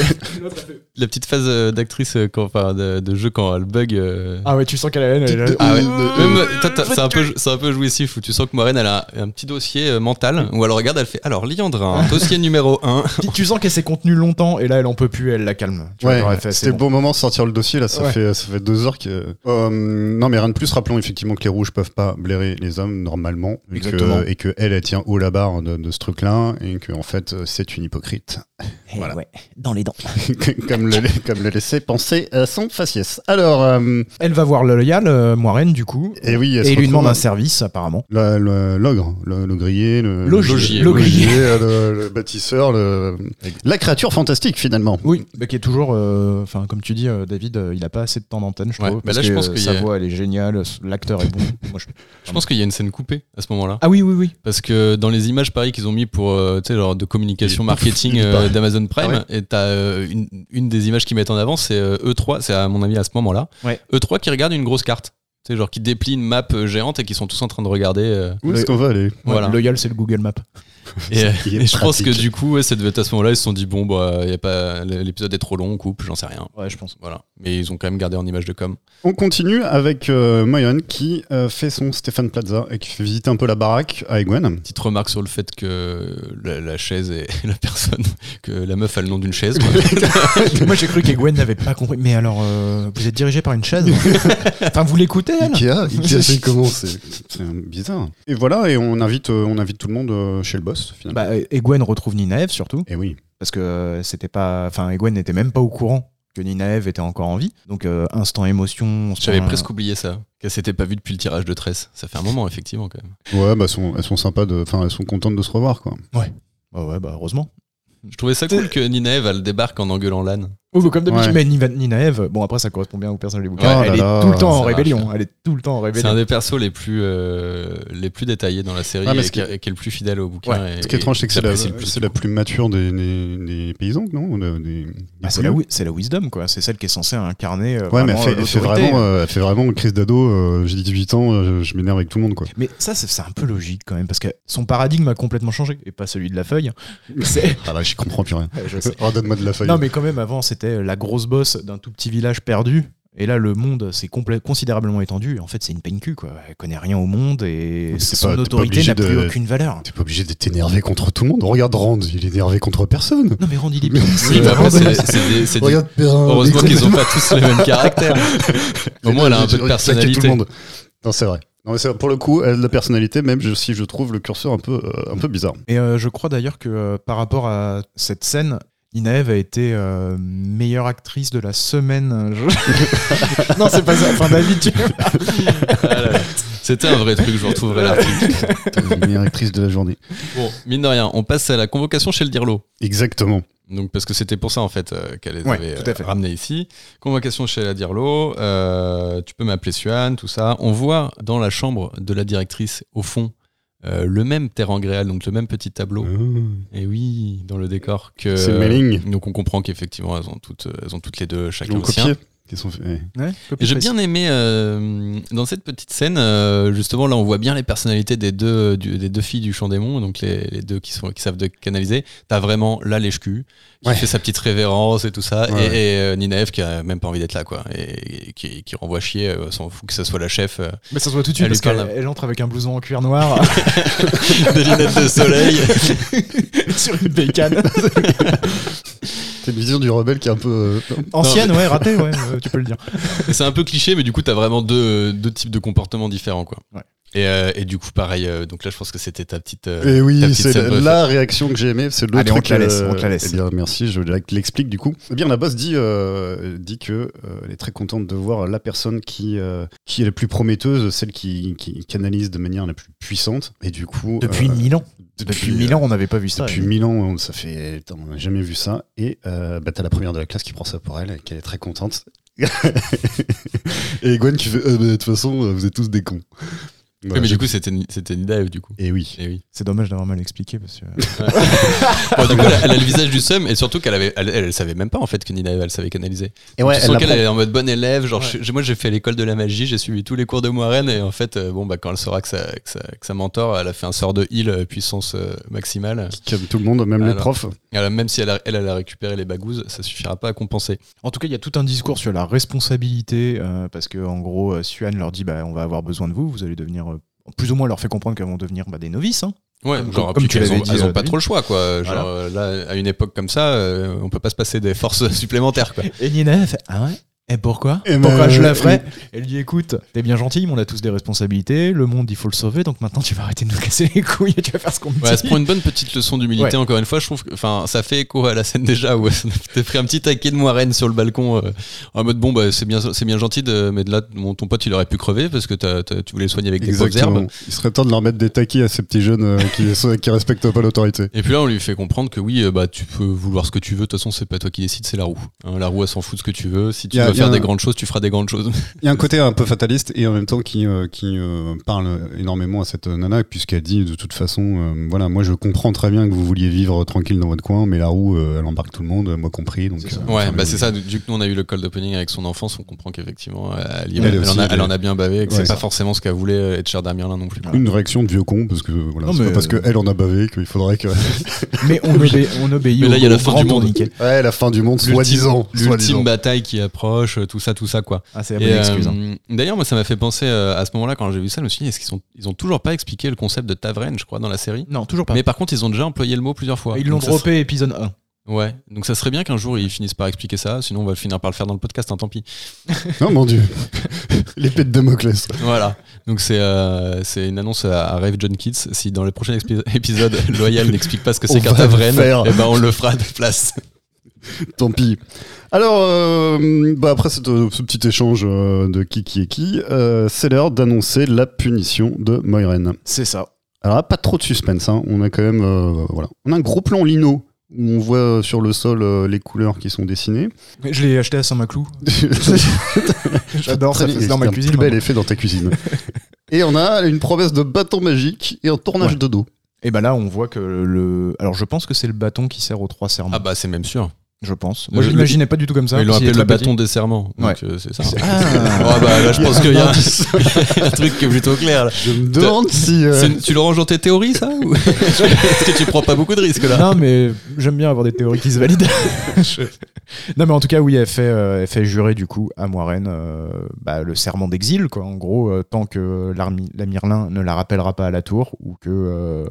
Speaker 3: La petite phase euh, d'actrice euh, enfin de, de jeu quand elle bug euh,
Speaker 2: ah ouais, tu sens qu'elle a la haine, elle
Speaker 3: Ah ouais.
Speaker 1: Euh,
Speaker 3: Même, toi, t'as- c'est un peu, c'est un peu jouissif où tu sens que Moraine elle a un petit dossier euh, mental où elle regarde, elle fait alors Liandrin, dossier numéro 1
Speaker 2: Puis tu sens qu'elle s'est contenue longtemps, et là, elle en peut plus, elle la calme. Tu
Speaker 1: Ouais,
Speaker 2: fait,
Speaker 1: c'était le
Speaker 2: bon.
Speaker 1: bon moment de sortir le dossier, là, ça,
Speaker 2: Ouais.
Speaker 1: fait, ça fait deux heures que... Euh, non, mais rien de plus, rappelons effectivement que les rouges peuvent pas blairer les hommes, normalement,
Speaker 2: Exactement.
Speaker 1: que, et que elle, elle tient haut la barre de, de ce truc-là, et que en fait, c'est une hypocrite.
Speaker 2: Eh
Speaker 1: Voilà.
Speaker 2: ouais, dans les dents.
Speaker 1: comme, le, comme le laissait penser à son faciès. Alors, euh,
Speaker 2: Elle va voir le loyal, euh, Moiraine, du coup,
Speaker 1: et oui, elle
Speaker 2: et lui demande un service, apparemment.
Speaker 1: L'ogre, le, le grillé, le,
Speaker 2: Logier.
Speaker 1: le,
Speaker 2: Logier.
Speaker 1: le- le bâtisseur, le- la créature fantastique finalement.
Speaker 2: Oui, mais qui est toujours, euh, enfin, comme tu dis, euh, David, euh, il a pas assez de temps d'antenne, je
Speaker 3: Ouais,
Speaker 2: trouve.
Speaker 3: mais
Speaker 2: parce
Speaker 3: là, je
Speaker 2: que,
Speaker 3: pense
Speaker 2: euh,
Speaker 3: y
Speaker 2: sa
Speaker 3: a-
Speaker 2: voix, elle est géniale, l'acteur est bon. Moi, je-
Speaker 3: Je pense qu'il y a une scène coupée à ce moment-là.
Speaker 2: Ah oui, oui, oui.
Speaker 3: Parce que dans les images pareil qu'ils ont mis pour euh, tu sais genre de communication marketing euh, d'Amazon Prime
Speaker 1: Ah
Speaker 3: et t'as euh, une, une des images qu'ils mettent en avant c'est euh, E3 c'est à mon avis à ce moment-là
Speaker 2: Ouais.
Speaker 3: E3 qui regarde une grosse carte tu sais genre qui déplie une map géante et qui sont tous en train de regarder euh,
Speaker 1: Où est-ce qu'on va aller?
Speaker 3: Voilà.
Speaker 2: Loyal, c'est le Google Map.
Speaker 3: Et, euh, et je pense que du coup ouais, ça devait être à ce moment-là ils se sont dit bon bah y a pas l'épisode est trop long on coupe j'en sais rien
Speaker 2: Ouais, je pense.
Speaker 3: voilà mais ils ont quand même gardé en image de com
Speaker 1: On continue avec euh, Moyon qui euh, fait son Stéphane Plaza et qui fait visiter un peu la baraque à Egwen.
Speaker 3: petite remarque sur le fait que la, la chaise et la personne que la meuf a le nom d'une chaise quoi.
Speaker 2: Moi, j'ai cru qu'Egwen n'avait pas compris. Mais alors, euh, vous êtes dirigé par une chaise Enfin, vous l'écoutez, elle
Speaker 1: Ikea, Ikea c'est comment C'est bizarre. Et voilà, et on invite, on invite tout le monde chez le boss finalement.
Speaker 2: Bah, Egwen retrouve Ninaev surtout,
Speaker 1: et oui.
Speaker 2: parce que euh, c'était pas. Enfin, Egwen n'était même pas au courant que Ninaev était encore en vie. Donc, euh, instant émotion.
Speaker 3: J'avais presque oublié ça, qu'elle s'était pas vue depuis le tirage de tresse. Ça fait un moment, effectivement, quand même.
Speaker 1: Ouais, bah elles sont, elles sont sympas, de, enfin elles sont contentes de se revoir quoi.
Speaker 2: Bah ouais, bah heureusement.
Speaker 3: Je trouvais ça cool que Ninaev, elle débarque en engueulant l'âne.
Speaker 2: Oh, bah, comme d'habitude,
Speaker 1: Ouais.
Speaker 2: mais Niva- Ninaev, bon après ça correspond bien au personnage du bouquin,
Speaker 1: Oh
Speaker 2: elle
Speaker 1: là là,
Speaker 2: est tout le temps en rébellion, elle est tout le temps en
Speaker 3: C'est
Speaker 2: rébellion.
Speaker 3: un des persos les plus, euh, les plus détaillés dans la série
Speaker 1: Ah, mais
Speaker 3: et qui, est le plus fidèle au bouquin. et-
Speaker 1: Ce qui est étrange, c'est que c'est la,
Speaker 3: plus,
Speaker 1: c'est la mature des, des, des paysans, non
Speaker 2: Bah, c'est la, c'est wisdom quoi, c'est celle qui est censée incarner euh,
Speaker 1: Ouais, mais elle fait, elle fait
Speaker 2: l'autorité.
Speaker 1: vraiment, euh, elle fait vraiment une crise d'ado. euh, J'ai 18 ans, euh, je m'énerve avec tout le monde, quoi.
Speaker 2: Mais ça c'est c'est un peu logique quand même parce que son paradigme a complètement changé et pas celui de la feuille. C'est
Speaker 1: Ah là, j'y comprends plus rien.
Speaker 2: sais.
Speaker 1: Oh, donne-moi de la feuille.
Speaker 2: Non mais quand même avant c'était la grosse bosse d'un tout petit village perdu. Et là, le monde s'est considérablement étendu. Et en fait, c'est une peigne cul, quoi. Elle connaît rien au monde et son
Speaker 1: pas-
Speaker 2: autorité n'a plus
Speaker 1: de-
Speaker 2: aucune valeur.
Speaker 1: T'es pas obligé d'être énervé contre tout le monde. Regarde Rand, il est énervé contre personne.
Speaker 2: Non, mais Randy il est bien.
Speaker 3: Oui, des-
Speaker 1: Regarde Perrin.
Speaker 3: Heureusement
Speaker 1: il-
Speaker 3: qu'ils ont pas tous les mêmes caractères. Au moins, elle a un peu de personnalité.
Speaker 1: tout le monde. Non, c'est vrai. Non, mais c'est- pour le coup, elle a de la personnalité, même si je trouve le curseur un peu, euh, un peu bizarre.
Speaker 2: Et euh, je crois d'ailleurs que euh, par rapport à cette scène, Inaev a été euh, meilleure actrice de la semaine. euh, je- non, c'est pas ça. Enfin,
Speaker 3: là. C'était un vrai truc, je retrouverai l'article.
Speaker 1: La meilleure actrice de la journée.
Speaker 3: Bon, mine de rien, on passe à la convocation chez le Dirlo.
Speaker 1: Exactement.
Speaker 3: Donc, parce que c'était pour ça, en fait, euh, qu'elle les
Speaker 2: Ouais,
Speaker 3: avait euh, ramenés ici. Convocation chez la Dirlo. euh, tu peux m'appeler Suan, tout ça. On voit dans la chambre de la directrice, au fond, euh, le même terrain gréal, donc le même petit tableau. Et oui, dans le décor que.
Speaker 1: C'est Melling.
Speaker 3: Donc on comprend qu'effectivement elles ont toutes, elles ont toutes les deux chacun le sien.
Speaker 1: Copié. qui sont faits. ouais.
Speaker 2: Ouais,
Speaker 3: Et j'ai bien aimé euh, dans cette petite scène, euh, justement là on voit bien les personnalités des deux, du- des deux filles du Champ des Monts, donc les, les deux qui, sont, qui savent de canaliser. T'as vraiment la lèche-cul qui
Speaker 1: Ouais.
Speaker 3: fait sa petite révérence et tout ça,
Speaker 1: Ouais.
Speaker 3: et, et, euh, qui a même pas envie d'être là quoi, et, et qui, qui renvoie chier, euh, s'en fout que ce soit la chef, euh,
Speaker 2: Mais ça se voit tout de suite parce qu'elle entre avec un blouson en cuir noir
Speaker 3: des lunettes de soleil.
Speaker 2: sur une bécane.
Speaker 1: C'est une vision du rebelle qui est un peu. euh,
Speaker 2: Ancienne, ouais, ratée, ouais, euh, tu peux le dire.
Speaker 3: C'est un peu cliché, mais du coup, t'as vraiment deux, deux types de comportements différents, quoi.
Speaker 2: Ouais.
Speaker 3: Et, euh, et du coup, pareil, euh, donc là, je pense que c'était ta petite. euh,
Speaker 1: Et
Speaker 3: ta
Speaker 1: oui,
Speaker 3: petite
Speaker 1: c'est la, réaction que j'ai aimée. C'est le
Speaker 2: Allez, on
Speaker 1: truc.
Speaker 2: te la laisse,
Speaker 1: euh,
Speaker 2: on te la laisse.
Speaker 1: Eh bien, merci, je l'explique du coup. Eh bien, la boss dit, euh, dit que euh, elle est très contente de voir la personne qui, euh, qui est la plus prometteuse, celle qui, qui canalise de manière la plus puissante. Et du coup.
Speaker 2: Depuis
Speaker 1: euh,
Speaker 2: 1000 ans. Depuis 1000 ans, on n'avait pas vu ça.
Speaker 1: Depuis 1000 ans, on- ça fait. on n'a jamais vu ça. Et euh, bah, t'as la première de la classe qui prend ça pour elle et qu'elle est très contente. et Gwen qui fait Euh, bah, De toute façon, euh, vous êtes tous des cons.
Speaker 3: Oui,
Speaker 1: Voilà,
Speaker 3: mais
Speaker 1: j'ai-
Speaker 3: du coup, c'était c'était Nida F, du coup.
Speaker 1: Et oui.
Speaker 3: Et oui.
Speaker 2: C'est dommage d'avoir mal expliqué parce que.
Speaker 3: Bon, du coup, elle a, elle a le visage du seum et surtout qu'elle avait, elle, elle, elle savait même pas en fait que Nina F, elle savait canaliser.
Speaker 1: Et ouais, elle
Speaker 3: qu'elle est en mode bonne élève. Genre,
Speaker 2: Ouais.
Speaker 3: je- moi, j'ai fait l'école de la magie, j'ai suivi tous les cours de Moiraine et en fait, euh, bon, bah, quand elle saura que sa, que sa, que sa mentor, elle a fait un sort de heal euh, puissance euh, maximale.
Speaker 1: Comme tout le monde, même les
Speaker 3: Alors.
Speaker 1: profs.
Speaker 3: Elle a- même si elle a, elle, elle a récupéré les bagouzes, ça suffira pas à compenser.
Speaker 2: En tout cas, il y a tout un discours sur la responsabilité euh, parce que en gros, euh, Suan leur dit bah, on va avoir besoin de vous, vous allez devenir. Plus ou moins leur fait comprendre qu'elles vont devenir bah, des novices. hein.
Speaker 3: Ouais,
Speaker 2: Comme-
Speaker 3: genre,
Speaker 2: comme tu l'avais dit,
Speaker 3: elles ont
Speaker 2: euh,
Speaker 3: pas trop le choix, quoi. Genre,
Speaker 2: Voilà.
Speaker 3: là, à une époque comme ça, euh, on peut pas se passer des forces supplémentaires, quoi.
Speaker 2: Et Nina elle fait Ah ouais? Et pourquoi
Speaker 1: ben,
Speaker 2: Pourquoi je la
Speaker 1: euh,
Speaker 2: ferais Elle dit écoute, t'es bien gentil, mais on a tous des responsabilités, le monde il faut le sauver, donc maintenant tu vas arrêter de nous casser les couilles et tu vas faire ce qu'on me
Speaker 3: Ouais,
Speaker 2: dit.
Speaker 3: prend une bonne petite leçon d'humilité,
Speaker 2: Ouais.
Speaker 3: encore une fois. Je trouve que, enfin, ça fait écho à la scène déjà où t'as pris un petit taquet de moiraine sur le balcon, euh, en mode bon, bah, c'est bien, c'est bien gentil, de, mais de là, mon, ton pote, il aurait pu crever parce que tu voulais le soigner avec des
Speaker 1: Exactement.
Speaker 3: herbes.
Speaker 1: Il serait temps de leur mettre des taquis à ces petits jeunes euh, qui, qui respectent pas l'autorité.
Speaker 3: Et puis là, on lui fait comprendre que oui, bah, tu peux vouloir ce que tu veux. De toute façon, c'est pas toi qui décide, c'est la roue. Hein, la roue, elle s'en fout de ce que tu veux. Si tu faire des grandes choses, tu feras des grandes choses.
Speaker 1: Il y a un côté un peu fataliste et en même temps qui, euh, qui euh, parle énormément à cette nana puisqu'elle dit de toute façon, euh, voilà, moi je comprends très bien que vous vouliez vivre tranquille dans votre coin, mais la roue, euh, elle embarque tout le monde, moi compris. Donc,
Speaker 2: C'est ça.
Speaker 1: euh,
Speaker 3: Ouais, bah c'est ça. Du coup, nous, on a eu le cold opening avec son enfance. On comprend qu'effectivement, elle, y-
Speaker 1: Elle
Speaker 3: elle,
Speaker 1: aussi,
Speaker 3: en a,
Speaker 1: elle
Speaker 3: elle
Speaker 1: est-
Speaker 3: en a bien bavé et que
Speaker 1: Ouais.
Speaker 3: c'est pas forcément ce qu'elle voulait être chère d'Amirlin non plus.
Speaker 1: Une réaction de vieux con parce que voilà,
Speaker 2: Non,
Speaker 1: pas parce qu'elle en a bavé qu'il faudrait que.
Speaker 2: Mais on, obé- on obéit
Speaker 3: Mais
Speaker 2: au,
Speaker 3: là, il y a la fin du monde.
Speaker 1: Ouais, la fin du monde,
Speaker 3: L'ultime-
Speaker 1: soi-disant.
Speaker 3: L'ultime bataille qui approche, euh, tout ça, tout ça, quoi.
Speaker 2: Ah, c'est la excuse. hein.
Speaker 3: euh, D'ailleurs, moi, ça m'a fait penser euh, à ce moment-là, quand j'ai vu ça, je me suis dit, est-ce qu'ils sont, ils ont toujours pas expliqué le concept de Tavren, je crois, dans la série?
Speaker 2: Non, toujours pas.
Speaker 3: Mais par contre, ils ont déjà employé le mot plusieurs fois.
Speaker 2: Ils l'ont droppé épisode 1.
Speaker 3: serait- Ouais, donc ça serait bien qu'un jour ils finissent par expliquer ça, sinon on va finir par le faire dans le podcast, hein, tant pis.
Speaker 1: Non, mon dieu. L'épée de Damoclès.
Speaker 3: Voilà, donc c'est euh, c'est une annonce à, Rave John Kids. Si dans les prochains épisodes, Loyal n'explique pas ce que c'est qu'un
Speaker 1: faire.
Speaker 3: et ben on le fera de place.
Speaker 1: Tant pis. Alors, euh, bah après cette- ce petit échange euh, de qui qui est qui, euh, c'est l'heure d'annoncer la punition de Moiraine.
Speaker 2: C'est ça.
Speaker 1: Alors là, pas trop de suspense, hein. on a quand même, euh, voilà, on a un gros plan lino où on voit euh, sur le sol euh, les couleurs qui sont dessinées.
Speaker 2: Je l'ai acheté à Saint-Maclou. J'adore, ça fait dans ma
Speaker 1: c'est
Speaker 2: cuisine.
Speaker 1: Un plus bel effet dans ta cuisine. et on a une promesse de bâton magique et un tournage
Speaker 2: Ouais.
Speaker 1: de dos.
Speaker 2: Et bah là, on voit que le. Alors, je pense que c'est le bâton qui sert aux trois serments.
Speaker 3: Ah bah c'est même sûr.
Speaker 2: Je pense. Moi, je l'imaginais pas du tout comme ça.
Speaker 3: Ils l'ont appelé le bâton des serments.
Speaker 2: Ouais.
Speaker 3: euh, c'est ça.
Speaker 2: Ah.
Speaker 3: Ouais, bah là je pense qu'il y a un, truc qui est plutôt clair. Là.
Speaker 1: Je me demande si. euh,
Speaker 3: Tu le ranges dans tes théories ça. Est-ce que tu prends pas beaucoup de risques là?
Speaker 2: Non, mais j'aime bien avoir des théories qui se valident. Non, mais en tout cas, oui, elle fait, euh, elle fait jurer du coup à Moiraine bah, le serment d'exil, quoi. En gros, tant que la Mirlin ne la rappellera pas à la tour ou que,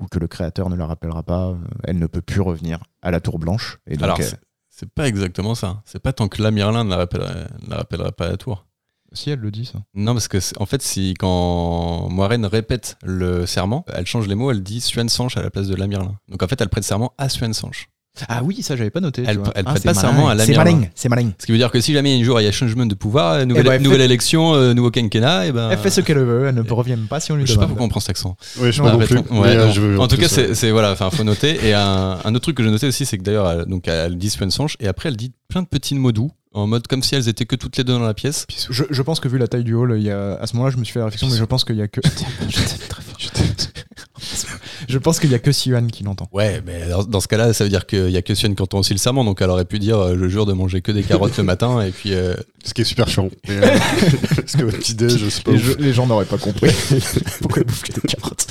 Speaker 2: ou que le créateur ne la rappellera pas, euh, elle ne peut plus revenir à la tour blanche. Et donc,
Speaker 3: Alors
Speaker 2: euh,
Speaker 3: c'est- pas exactement ça. C'est pas tant que la Mirlin ne la rappellera, ne la rappellera pas à la tour.
Speaker 2: si elle le dit, ça.
Speaker 3: Non, parce que c'est- en fait, si quand Moiraine répète le serment, elle change les mots, elle dit Suen Sanche à la place de la Mirlin. Donc en fait, elle prête serment à Suen Sanche.
Speaker 2: Ah oui, ça, j'avais pas noté.
Speaker 3: Elle- elle
Speaker 2: Ah,
Speaker 3: serment à la
Speaker 2: C'est malin, c'est malin.
Speaker 3: Ce qui veut dire que si jamais un jour il y a changement de pouvoir, euh, nouvelle,
Speaker 2: Eh ben, elle
Speaker 3: nouvelle
Speaker 2: fait-
Speaker 3: élection, euh, nouveau quinquennat, et ben.
Speaker 2: Elle fait ce qu'elle veut, elle ne revient pas si on lui
Speaker 3: Je sais pas
Speaker 2: demande.
Speaker 3: pourquoi on prend cet accent.
Speaker 1: Oui, je sais
Speaker 2: Non,
Speaker 1: plus.
Speaker 3: Ouais,
Speaker 1: euh,
Speaker 3: non.
Speaker 1: je veux-
Speaker 3: en tout cas,
Speaker 1: plus,
Speaker 3: c'est voilà, enfin, faut noter. Et un, un autre truc que j'ai noté aussi, c'est que d'ailleurs, elle, donc elle dit Sanche, et après elle dit plein de petits mots doux, en mode comme si elles étaient que toutes les deux dans la pièce.
Speaker 2: Je, je pense que vu la taille du hall, il y a, à ce moment-là, je me suis fait la réflexion, mais je pense qu'il y a que. Je pense qu'il y a que Siwan qui l'entend.
Speaker 3: Ouais, mais dans, dans ce cas-là, ça veut dire qu'il y a que Sion qui entend aussi le serment, donc elle aurait pu dire, euh, je jure de manger que des carottes le matin, et puis. euh,
Speaker 1: Ce qui est super chiant. Euh, Parce que votre petit déj, je sais pas.
Speaker 2: Les, les gens n'auraient pas compris. Pourquoi ils bouffent que des carottes?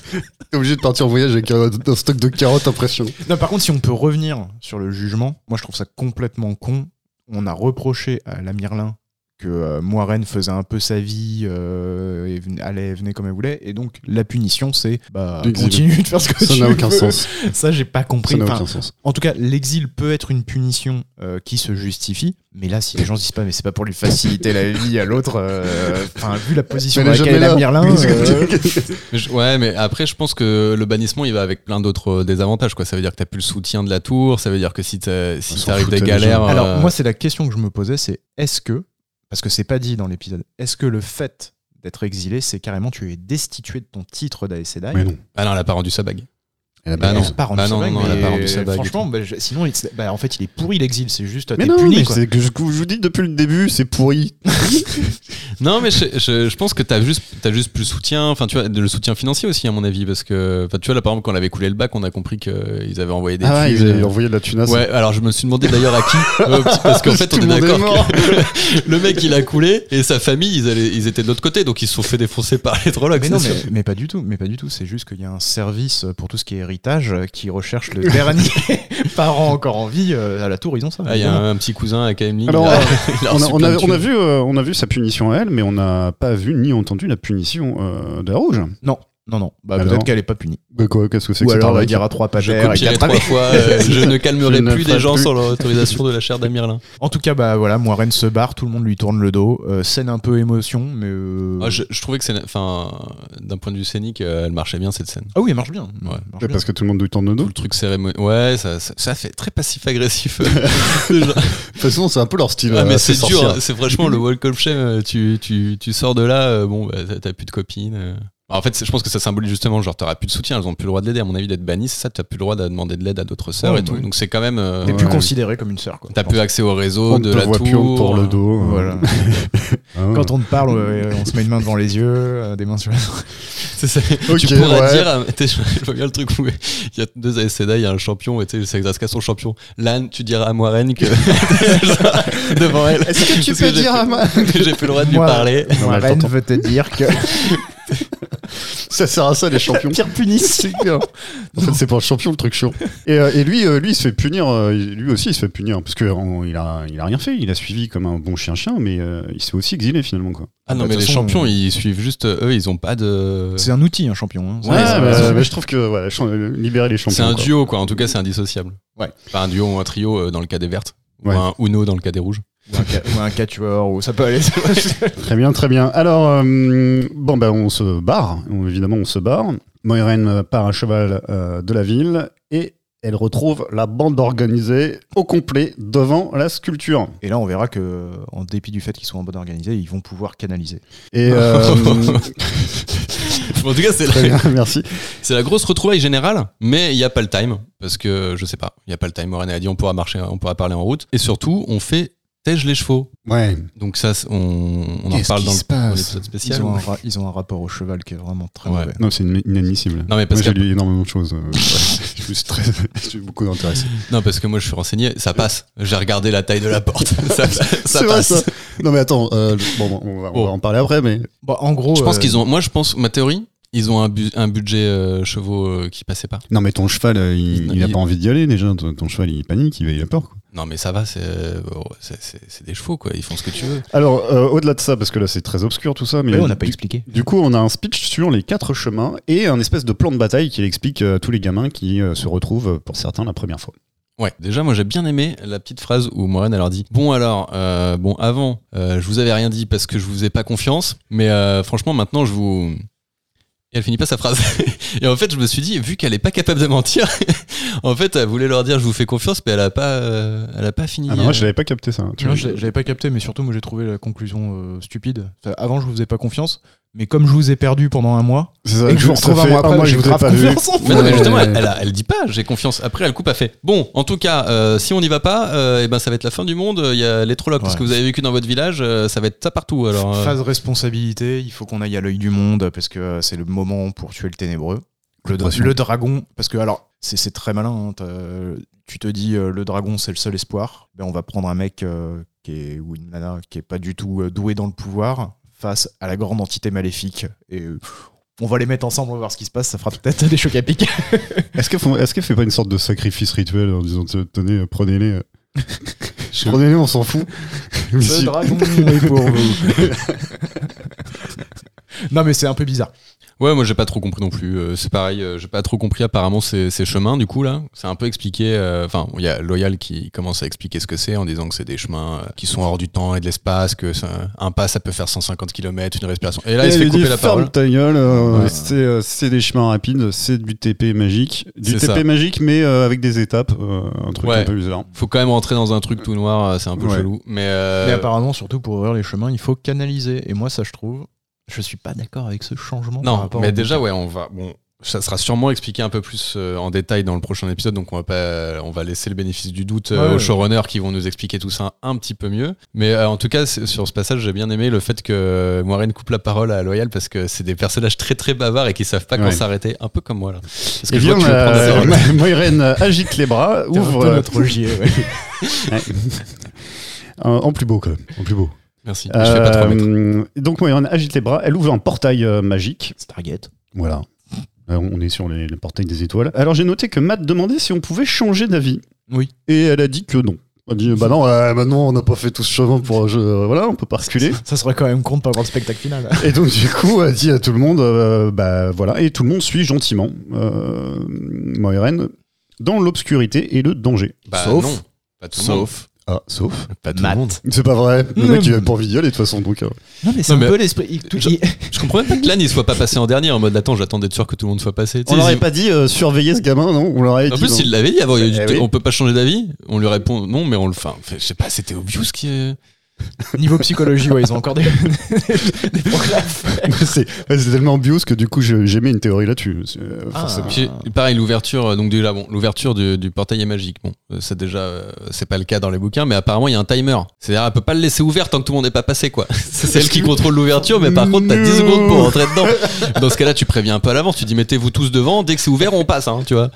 Speaker 1: T'es obligé de partir en voyage avec un, un stock de carottes impressionnant.
Speaker 2: Non, par contre, si on peut revenir sur le jugement, moi je trouve ça complètement con. On a reproché à la Mirlin que euh, Moiraine faisait un peu sa vie, euh, et venait, allait, venait comme elle voulait, et donc la punition c'est bah, continue de faire ce que
Speaker 1: Ça
Speaker 2: tu
Speaker 1: n'a aucun
Speaker 2: veux.
Speaker 1: sens.
Speaker 2: Ça, j'ai pas
Speaker 1: Ça
Speaker 2: compris.
Speaker 1: n'a
Speaker 2: Enfin,
Speaker 1: aucun sens.
Speaker 2: en tout cas, l'exil peut être une punition euh, qui se justifie, mais là, si les gens se disent pas, mais c'est pas pour lui faciliter la vie à l'autre, euh, enfin, vu la position dans laquelle est la. Mirlin, euh,
Speaker 3: ouais, mais après, je pense que le bannissement, il va avec plein d'autres euh, désavantages, quoi. Ça veut dire que t'as plus le soutien de la tour, ça veut dire que si t'as- si t'arrives des galères.
Speaker 2: Alors, moi, c'est la question que je me posais, c'est est-ce que, parce que c'est pas dit dans l'épisode, est-ce que le fait d'être exilé, c'est carrément tu es destitué de ton titre d'Aes
Speaker 1: Mais non.
Speaker 3: Ah elle a pas rendu sa bague. Bah
Speaker 1: pas
Speaker 3: non.
Speaker 2: pas rendu
Speaker 3: Bah
Speaker 2: sa
Speaker 3: non, non, elle a
Speaker 2: mais
Speaker 3: pas rendu sa bague et
Speaker 2: Franchement, bah, je- sinon, il- bah, en fait, il est pourri l'exil. C'est juste
Speaker 1: Mais non,
Speaker 2: puni.
Speaker 1: mais
Speaker 2: quoi.
Speaker 1: c'est que je, je vous dis depuis le début, c'est pourri.
Speaker 3: Non, mais je, je- je pense que t'as juste, t'as juste plus soutien, enfin, tu vois, de- le soutien financier aussi, à mon avis, parce que, enfin, tu vois, là, par exemple, quand on avait coulé le bac, on a compris qu'ils avaient envoyé des
Speaker 1: Ah ouais, ils avaient envoyé de la tunasse.
Speaker 3: Ouais, alors je me suis demandé d'ailleurs à qui. Euh, parce qu'en fait, on est d'accord le mec il a coulé et sa famille ils, allaient- ils étaient de l'autre côté donc ils se sont fait défoncer par les trollocs.
Speaker 2: Mais non, mais, mais pas du tout. Mais pas du tout. C'est juste qu'il y a un service pour tout ce qui est héritage euh, qui recherche le dernier parent encore en vie. euh, À la tour, ils ont ça.
Speaker 3: Ah, Il y a un, un petit cousin à KM
Speaker 1: Alors,
Speaker 3: il a-
Speaker 1: euh, On a, on, on, vu, euh, on a vu sa punition à elle, mais on n'a pas vu ni entendu la punition euh, de la rouge.
Speaker 2: Non, non, non. Bah,
Speaker 1: Alors
Speaker 2: peut-être qu'elle est pas punie.
Speaker 1: Bah quoi, qu'est-ce que c'est
Speaker 2: Ou
Speaker 1: que cette
Speaker 2: alors, elle
Speaker 1: arnaque
Speaker 2: dira trois
Speaker 3: Je
Speaker 2: pagères et quatre
Speaker 3: trois fois. euh, je ne calmerai
Speaker 1: Je
Speaker 3: plus des gens
Speaker 1: plus.
Speaker 3: sans l'autorisation de la chair d'Amirlin.
Speaker 2: En tout cas, bah voilà, Moiraine se barre, tout le monde lui tourne le dos. Euh, scène un peu émotion, mais. euh,
Speaker 3: Ah, je, je trouvais que c'est, enfin, d'un point de vue scénique, euh, elle marchait bien cette scène.
Speaker 2: Ah oui, elle marche bien.
Speaker 3: Ouais.
Speaker 2: Elle marche
Speaker 1: Ouais,
Speaker 2: bien.
Speaker 1: Parce que tout le monde lui tourne le
Speaker 3: Tout
Speaker 1: dos.
Speaker 3: le truc cérémonial. Ouais, ça, ça, ça fait très passif-agressif.
Speaker 1: De toute façon, c'est un peu leur style.
Speaker 3: Ah, mais c'est dur, c'est franchement le walk of shame. Tu, tu, tu sors de là, bon, bah, t'as- t'as plus de copines. Euh. En fait, je pense que ça symbolise justement, genre, t'auras plus de soutien, elles ont plus le droit de l'aider. À mon avis, d'être banni, c'est ça, t'as plus le droit de demander de l'aide à d'autres sœurs
Speaker 2: Ouais,
Speaker 3: et tout.
Speaker 2: ouais.
Speaker 3: Donc c'est quand même. euh,
Speaker 2: T'es
Speaker 1: Ouais.
Speaker 2: plus considéré comme une sœur. quoi,
Speaker 3: T'as plus accès au réseau
Speaker 1: On
Speaker 3: de
Speaker 1: te
Speaker 3: la
Speaker 1: voit
Speaker 3: tour.
Speaker 1: plus pour le dos. euh.
Speaker 2: Voilà.
Speaker 1: Hein.
Speaker 2: Quand on te parle, euh, on se met une main devant les yeux, euh, des mains sur la
Speaker 3: C'est ça.
Speaker 1: Ok,
Speaker 3: tu pourras
Speaker 1: ouais.
Speaker 3: dire, à- t'es- je vois bien le truc où il y a deux ASCD, il y a un champion, et tu sais, c'est Exasca son champion. Lan, tu diras à Moiraine que devant elle.
Speaker 1: Est-ce que tu
Speaker 3: Parce
Speaker 1: peux
Speaker 3: que
Speaker 1: dire à
Speaker 3: que j'ai plus le droit de lui parler.
Speaker 1: T'entend.
Speaker 2: veut te dire que.
Speaker 1: Ça sert à ça, les champions.
Speaker 2: Pire punisse.
Speaker 1: Clair. En fait, c'est pour le champion, le truc chiant. Et, euh, et lui, euh, lui, il se fait punir. euh, lui aussi, il se fait punir. Parce qu'il a, il a rien fait. Il a suivi comme un bon chien-chien, mais euh, il s'est aussi exilé finalement. Quoi.
Speaker 3: Ah non,
Speaker 2: Bah,
Speaker 3: mais les champions,
Speaker 2: on-
Speaker 3: ils suivent juste, eux, ils ont pas de.
Speaker 2: C'est un outil, un champion. hein.
Speaker 3: Ouais,
Speaker 1: bah, bah, je trouve que voilà, ch- libérer les champions.
Speaker 3: C'est un
Speaker 1: quoi.
Speaker 3: duo, quoi. En tout cas, c'est indissociable.
Speaker 1: Ouais.
Speaker 3: Enfin, un duo ou un trio euh, dans le cas des vertes.
Speaker 1: Ouais.
Speaker 3: Ou un Uno dans le cas des rouges.
Speaker 2: Ou un, ca- ou un quatuor, ou ça peut aller.
Speaker 1: Très bien, très bien. Alors, euh, bon, ben, on se barre. On- évidemment, on se barre. Moiraine part à cheval euh, de la ville et elle retrouve la bande organisée au complet devant la sculpture.
Speaker 2: Et là, on verra que, en dépit du fait qu'ils sont en bonne organisée, ils vont pouvoir canaliser.
Speaker 1: Et euh,
Speaker 3: en tout cas, c'est
Speaker 1: très
Speaker 3: la,
Speaker 1: bien, merci.
Speaker 3: c'est la grosse retrouvaille générale, mais il n'y a pas le time. Parce que, je sais pas, il n'y a pas le time. Moiraine a dit on pourra marcher, on pourra parler en route. Et surtout, on fait tège les chevaux.
Speaker 1: Ouais.
Speaker 3: Donc ça, on, on en parle dans l'épisode spécial.
Speaker 2: Ils ont, un ra- ils ont un rapport au cheval qui est vraiment très
Speaker 3: Ouais.
Speaker 2: mauvais.
Speaker 1: Non, c'est inadmissible.
Speaker 3: Non, mais parce
Speaker 1: Moi, j'ai
Speaker 3: que-
Speaker 1: lu énormément de choses. euh, ouais. je me suis très, j'ai eu beaucoup d'intérêt.
Speaker 3: Non, parce que moi, je suis renseigné, ça passe. J'ai regardé la taille de la porte. ça, ça
Speaker 1: C'est vrai,
Speaker 3: passe.
Speaker 1: ça. Non, mais attends, euh, bon, on va, on
Speaker 3: Oh.
Speaker 1: va en parler après, mais
Speaker 2: Bon, en gros,
Speaker 3: Je pense
Speaker 2: euh,
Speaker 3: qu'ils ont. Moi, je pense, ma théorie, ils ont un, bu- un budget euh, chevaux euh, qui passait pas.
Speaker 1: non, mais ton cheval, euh, il,
Speaker 3: Il-
Speaker 1: il a pas envie d'y aller déjà. Ton, ton cheval, il panique, il, il a peur. Quoi.
Speaker 3: Non, mais ça va, c'est euh, c'est- c'est- des chevaux, quoi. Ils font ce que tu veux.
Speaker 1: Alors, euh, au-delà de ça, parce que là, c'est très obscur tout ça, mais
Speaker 2: on n'a pas
Speaker 1: du,
Speaker 2: expliqué.
Speaker 1: du coup, on a un speech sur les quatre chemins et un espèce de plan de bataille qui explique euh, à tous les gamins qui euh, se retrouvent euh, pour certains la première fois.
Speaker 3: Ouais, déjà, moi, j'ai bien aimé la petite phrase où elle leur dit Bon, alors, euh, bon, avant, euh, je vous avais rien dit parce que je vous ai pas confiance, mais euh, franchement, maintenant, je vous. Et elle finit pas sa phrase. et en fait, je me suis dit, vu qu'elle est pas capable de mentir, en fait, elle voulait leur dire je vous fais confiance, mais elle a pas, euh, elle a pas fini.
Speaker 1: Ah, non, moi,
Speaker 3: euh,
Speaker 1: je l'avais pas capté ça. Tu
Speaker 2: Non,
Speaker 1: vois.
Speaker 2: je j'avais pas capté, mais surtout, moi, j'ai trouvé la conclusion euh, stupide. Enfin, avant, je vous faisais pas confiance, mais comme je vous ai perdu pendant un mois,
Speaker 1: ça,
Speaker 2: et que je vous retrouve un mois après,
Speaker 1: je vous ai
Speaker 2: grave
Speaker 1: pas vu.
Speaker 2: confiance en
Speaker 3: Mais non, mais justement, elle, elle, a- elle dit pas, j'ai confiance. Après, elle coupe, elle fait Bon, en tout cas, euh, si on n'y va pas, euh, eh ben, ça va être la fin du monde. Il y a les parce
Speaker 2: Ouais.
Speaker 3: que vous avez vécu dans votre village, euh, ça va être ça partout. Alors, euh,
Speaker 2: phase responsabilité, il faut qu'on aille à l'œil du monde parce que c'est le moment pour tuer le ténébreux. Le,
Speaker 1: Impression.
Speaker 2: le dragon, parce que alors, c'est très malin. hein, tu te dis, euh, le dragon, c'est le seul espoir. Ben, on va prendre un mec euh, qui est, ou une nana qui est pas du tout euh, doué dans le pouvoir face à la grande entité maléfique. Et euh, on va les mettre ensemble, on va voir ce qui se passe. Ça fera peut-être des chocs à pic.
Speaker 1: Est-ce qu'elle est fait pas une sorte de sacrifice rituel en disant tenez, euh, prenez-les euh, Prenez-les, on s'en fout.
Speaker 2: Le dragon est pour vous. non, mais c'est un peu bizarre.
Speaker 3: Ouais, moi j'ai pas trop compris non plus. Euh, c'est pareil, euh, j'ai pas trop compris apparemment ces, ces chemins du coup là. C'est un peu expliqué. euh, Enfin, il y a Loyal qui commence à expliquer ce que c'est en disant que c'est des chemins euh, qui sont hors du temps et de l'espace, que ça- un pas ça peut faire 150 km, une respiration. Et là il se fait couper
Speaker 1: dit,
Speaker 3: la
Speaker 1: ferme
Speaker 3: parole.
Speaker 1: ta gueule, euh,
Speaker 3: Ouais.
Speaker 1: c'est euh, c'est des chemins rapides, c'est du TP magique. Du
Speaker 3: C'est
Speaker 1: TP
Speaker 3: ça.
Speaker 1: magique, mais euh, avec des étapes, euh, un truc
Speaker 3: Ouais.
Speaker 1: un peu bizarre.
Speaker 3: Faut quand même rentrer dans un truc tout noir, c'est un peu
Speaker 1: Ouais.
Speaker 3: chelou. Mais, euh,
Speaker 2: Mais apparemment, surtout pour ouvrir les chemins, il faut canaliser. Et moi, ça, je trouve, je suis pas d'accord avec ce changement.
Speaker 3: Non, mais déjà, ouais, on va. Bon, ça sera sûrement expliqué un peu plus euh, en détail dans le prochain épisode, donc on va pas, on va laisser le bénéfice du doute euh,
Speaker 2: Ouais,
Speaker 3: aux
Speaker 2: ouais.
Speaker 3: showrunners qui vont nous expliquer tout ça un petit peu mieux. Mais euh, en tout cas, sur ce passage, j'ai bien aimé le fait que Moiraine coupe la parole à Loyal parce que c'est des personnages très très bavards et qui savent pas quand
Speaker 1: Ouais.
Speaker 3: s'arrêter, un peu comme moi là. Parce je vois que tu
Speaker 1: euh, Moiraine agite les bras, ouvre.
Speaker 2: peu notre gier, ouais.
Speaker 1: ouais. en, en plus beau, quand même. En plus beau.
Speaker 3: Merci. Je fais pas.
Speaker 1: Euh, donc, Moiraine agite les bras, elle ouvre un portail euh, magique.
Speaker 2: Stargate.
Speaker 1: Voilà. Euh, On est sur les, les portails des étoiles. Alors j'ai noté que Matt demandait si on pouvait changer d'avis.
Speaker 2: Oui.
Speaker 1: Et elle a dit que non. Elle a dit bah non, euh, maintenant on n'a pas fait tout ce chemin pour un jeu. euh, voilà, on peut pas reculer.
Speaker 2: Ça serait quand même con de pas avoir le spectacle final.
Speaker 1: Et donc du coup, elle dit à tout le monde, euh, bah voilà, et tout le monde suit gentiment euh, Moiraine dans l'obscurité et le danger.
Speaker 3: Bah
Speaker 2: sauf-
Speaker 3: non, pas tout le monde.
Speaker 2: Sauf
Speaker 1: Ah, sauf.
Speaker 3: Pas tout
Speaker 2: Matt.
Speaker 3: le monde.
Speaker 1: C'est pas vrai. Le
Speaker 2: Non,
Speaker 1: mec il envie d'y aller de toute façon. Donc, euh,
Speaker 2: Non, mais c'est
Speaker 3: Non,
Speaker 2: un
Speaker 3: mais-
Speaker 2: peu l'esprit. il- tout-
Speaker 3: Je-
Speaker 2: il-
Speaker 3: Je comprends même pas que Lan il soit pas passé en dernier en mode attends, j'attends d'être sûr que tout le monde soit passé. Tu
Speaker 1: On
Speaker 3: sais,
Speaker 1: l'aurait
Speaker 3: ils-
Speaker 1: pas dit euh, surveiller ce gamin, non? On l'aurait
Speaker 3: En
Speaker 1: dit.
Speaker 3: plus,
Speaker 1: non
Speaker 3: il l'avait dit avant, il a dit,
Speaker 1: Eh oui.
Speaker 3: on peut pas changer d'avis. On lui répond non, mais on le fait. Enfin, je sais pas, c'était obvious qui est.
Speaker 2: Niveau psychologie, ouais, ils ont encore des, des
Speaker 1: c'est tellement bios que du coup j'ai mis une théorie là-dessus. euh,
Speaker 2: Ah.
Speaker 3: pareil, l'ouverture, euh, donc déjà, bon, l'ouverture du, du portail est magique. Bon, euh, c'est déjà, euh, c'est pas le cas dans les bouquins, mais apparemment, il y a un timer. C'est-à-dire, elle peut pas le laisser ouvert tant que tout le monde n'est pas passé, quoi. C'est elle qui contrôle l'ouverture, mais par contre, t'as 10 secondes pour rentrer dedans. Dans ce cas-là, tu préviens un peu à l'avance. Tu dis, mettez-vous tous devant. Dès que c'est ouvert, on passe, hein, tu vois.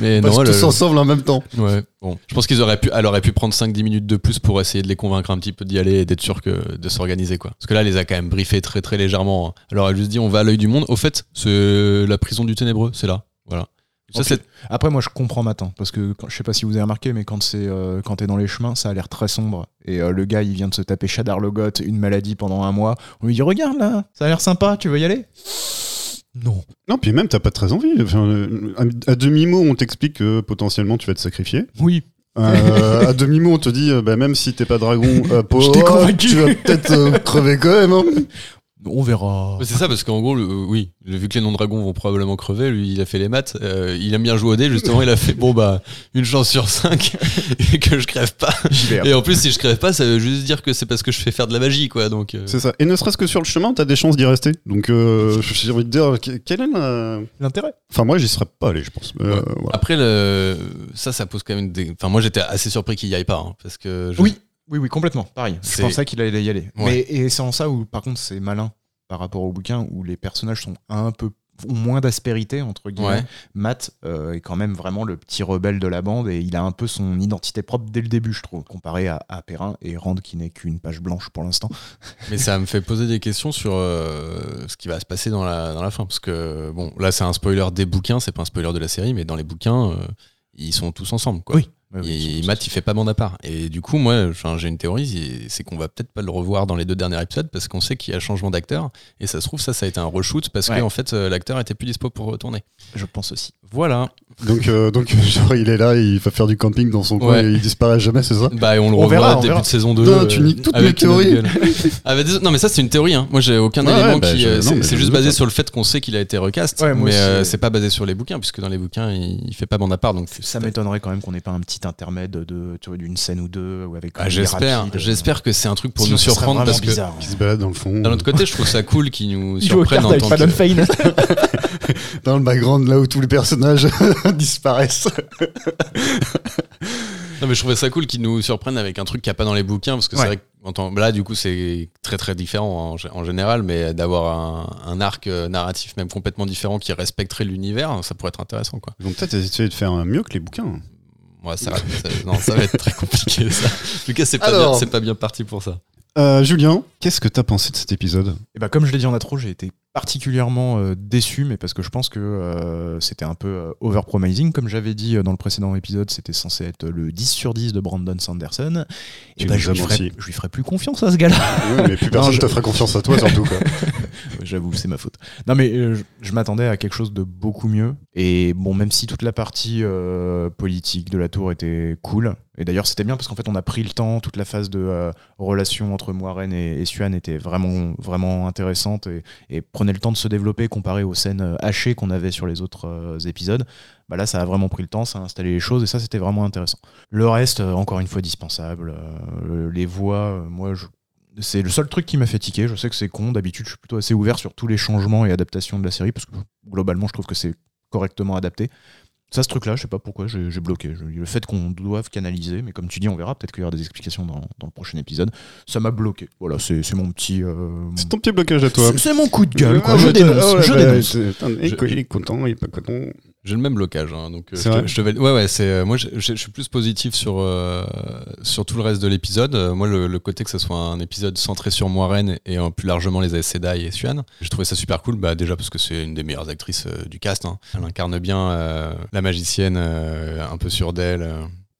Speaker 3: Mais
Speaker 1: Parce
Speaker 3: non,
Speaker 1: tous
Speaker 3: le-
Speaker 1: ensemble en même temps.
Speaker 3: Ouais, bon. Je pense qu'ils auraient pu, elle aurait pu prendre 5-10 minutes de plus pour essayer de les convaincre un petit peu d'y aller et d'être sûr que, de s'organiser, quoi. Parce que là, elle les a quand même briefés très très légèrement. hein. Alors, elle juste dit, on va à l'œil du monde. Au fait, c'est la prison du ténébreux, c'est là. Voilà. Ça,
Speaker 2: Après, moi, je comprends Matin, parce que quand- je sais pas si vous avez remarqué, mais quand c'est euh, quand t'es dans les chemins, ça a l'air très sombre. Et euh, le gars, il vient de se taper Shadar Logot, une maladie pendant un mois. On lui dit Regarde là, ça a l'air sympa, tu veux y aller? Non.
Speaker 1: Non, puis même, t'as pas très envie. Enfin, euh, à, à demi-mot, on t'explique que potentiellement tu vas te sacrifier.
Speaker 2: Oui.
Speaker 1: Euh, à demi-mot, on te dit, euh, bah, même si t'es pas dragon, euh,
Speaker 2: t'ai convaincu.
Speaker 1: tu vas peut-être euh, crever quand même. hein.
Speaker 2: On verra.
Speaker 3: C'est ça, parce qu'en gros, le- euh, oui, vu que les non-dragons vont probablement crever, lui, il a fait les maths. euh, il aime bien jouer au dé, justement, il a fait, bon, bah, une chance sur cinq et que je crève pas. Et en plus, si je crève pas, ça veut juste dire que c'est parce que je fais faire de la magie, quoi. Donc, euh,
Speaker 1: C'est ça. Et ne serait-ce que sur le chemin, t'as des chances d'y rester. Donc, euh, j'ai envie de dire, que- quel est.
Speaker 2: L'intérêt.
Speaker 1: Enfin, moi, j'y serais pas allé, je pense. Euh,
Speaker 3: Ouais.
Speaker 1: voilà.
Speaker 3: Après, le... ça, ça pose quand même des. Enfin, moi, j'étais assez surpris qu'il y aille pas, hein, parce que. je-
Speaker 2: Oui. Oui, oui, complètement. Pareil. Je
Speaker 3: C'est-
Speaker 2: pensais qu'il allait y aller.
Speaker 3: Ouais.
Speaker 2: Mais et c'est en ça où, par contre, c'est malin par rapport au bouquin où les personnages sont un peu ont moins d'aspérité entre guillemets.
Speaker 3: Ouais.
Speaker 2: Matt euh, est quand même vraiment le petit rebelle de la bande et il a un peu son identité propre dès le début, je trouve, comparé à, à Perrin et Rand qui n'est qu'une page blanche pour l'instant.
Speaker 3: Mais ça me fait poser des questions sur euh, ce qui va se passer dans la, dans la fin. Parce que, bon, là, c'est un spoiler des bouquins, c'est pas un spoiler de la série, mais dans les bouquins, euh, ils sont tous ensemble, quoi.
Speaker 2: Oui.
Speaker 3: Et Matt, il fait pas bande à part. Et du coup, moi, j'ai une théorie, c'est qu'on va peut-être pas le revoir dans les deux derniers épisodes parce qu'on sait qu'il y a changement d'acteur. Et ça se trouve, ça, ça a été un reshoot parce
Speaker 2: Ouais.
Speaker 3: que en fait, euh, l'acteur était plus dispo pour retourner.
Speaker 2: Je pense aussi.
Speaker 3: Voilà.
Speaker 1: Donc, euh, donc, genre, il est là, il va faire du camping dans son coin
Speaker 3: Ouais.
Speaker 1: et il disparaît jamais, c'est ça?
Speaker 3: Bah, et on le
Speaker 2: On
Speaker 3: reverra début
Speaker 2: verra.
Speaker 3: de saison 2.
Speaker 1: Putain, tu niques toutes mes théories.
Speaker 3: Ah, bah, non, mais ça, c'est une théorie. Hein. Moi, j'ai aucun
Speaker 1: Ouais,
Speaker 3: élément
Speaker 1: ouais, bah,
Speaker 3: qui. euh,
Speaker 1: non,
Speaker 3: c'est juste basé sur le fait qu'on sait qu'il a été recast.
Speaker 2: Ouais, moi
Speaker 3: mais euh,
Speaker 2: ouais.
Speaker 3: c'est pas basé sur les bouquins, puisque dans les bouquins, il, il fait pas bande à part. Donc
Speaker 2: Ça m'étonnerait quand même qu'on n'ait pas un petit intermède de tu vois, d'une scène ou deux ou avec
Speaker 3: Ah, j'espère, j'espère que c'est un truc pour
Speaker 2: Sinon,
Speaker 3: nous surprendre parce que
Speaker 2: bizarre.
Speaker 1: Qui se balade dans le fond.
Speaker 3: d'un autre côté, je trouve ça cool qu'ils nous surprennent en
Speaker 2: avec
Speaker 3: tant que.
Speaker 2: Fane.
Speaker 1: Dans le background, là où tous les personnages disparaissent.
Speaker 3: Non, mais je trouvais ça cool qu'ils nous surprennent avec un truc qu'il n'y a pas dans les bouquins, parce que c'est vrai que là, du coup, c'est très très différent en, général, mais d'avoir un, un arc euh, narratif même complètement différent qui respecterait l'univers, ça pourrait être intéressant, quoi.
Speaker 1: Ils vont peut-être essayer de faire mieux que les bouquins.
Speaker 3: Moi, ça, ça- non, ça va être très compliqué, ça. En tout cas, c'est pas, bien- c'est pas bien parti pour ça.
Speaker 1: Euh, Julien, qu'est-ce que t'as pensé de cet épisode?
Speaker 2: Et bah, comme je l'ai dit en intro, j'ai été particulièrement euh, déçu, mais parce que je pense que euh, c'était un peu euh, overpromising. Comme j'avais dit dans le précédent épisode, c'était censé être le 10 sur 10 de Brandon Sanderson. Et bah,
Speaker 1: nous
Speaker 2: je, lui ferai,
Speaker 1: menti.
Speaker 2: je lui ferai plus confiance à ce gars-là.
Speaker 1: Mais plus personne
Speaker 2: je-
Speaker 1: te fera confiance à toi, surtout.
Speaker 2: J'avoue, c'est ma faute. Non, mais euh, je, je m'attendais à quelque chose de beaucoup mieux. Et bon, même si toute la partie euh, politique de la tour était cool, et d'ailleurs c'était bien parce qu'en fait on a pris le temps, toute la phase de relation entre Moiraine et, et Suan était vraiment, vraiment intéressante et, et prenait le temps de se développer comparé aux scènes euh, hachées qu'on avait sur les autres euh, épisodes. Bah là, ça a vraiment pris le temps, ça a installé les choses et ça c'était vraiment intéressant. Le reste, euh, encore une fois, dispensable. Les voix, moi c'est le seul truc qui m'a fait tiquer. Je sais que c'est con. D'habitude, je suis plutôt assez ouvert sur tous les changements et adaptations de la série parce que globalement, je trouve que c'est correctement adapté. Ça, ce truc-là, je sais pas pourquoi j'ai bloqué. Je- le fait qu'on doive canaliser, mais comme tu dis, on verra. Peut-être qu'il y aura des explications dans, dans le prochain épisode. Ça m'a bloqué. Voilà, c'est mon petit. euh,
Speaker 1: C'est ton petit blocage à toi.
Speaker 2: c'est- mon coup de gueule, quoi. Je dénonce. je dénonce.
Speaker 1: il est content, il est pas content.
Speaker 3: J'ai le même blocage, hein, donc euh, je, te- je te valide- Ouais, ouais, c'est euh, moi, je, je- je suis plus positif sur euh, sur tout le reste de l'épisode. Euh, moi, le, le côté que ce soit un épisode centré sur Moiraine et euh, plus largement les Sedai et Suan, j'ai trouvé ça super cool. Bah déjà parce que c'est une des meilleures actrices euh, du cast. hein. Elle incarne bien euh, la magicienne, euh, un peu sûre d'elle.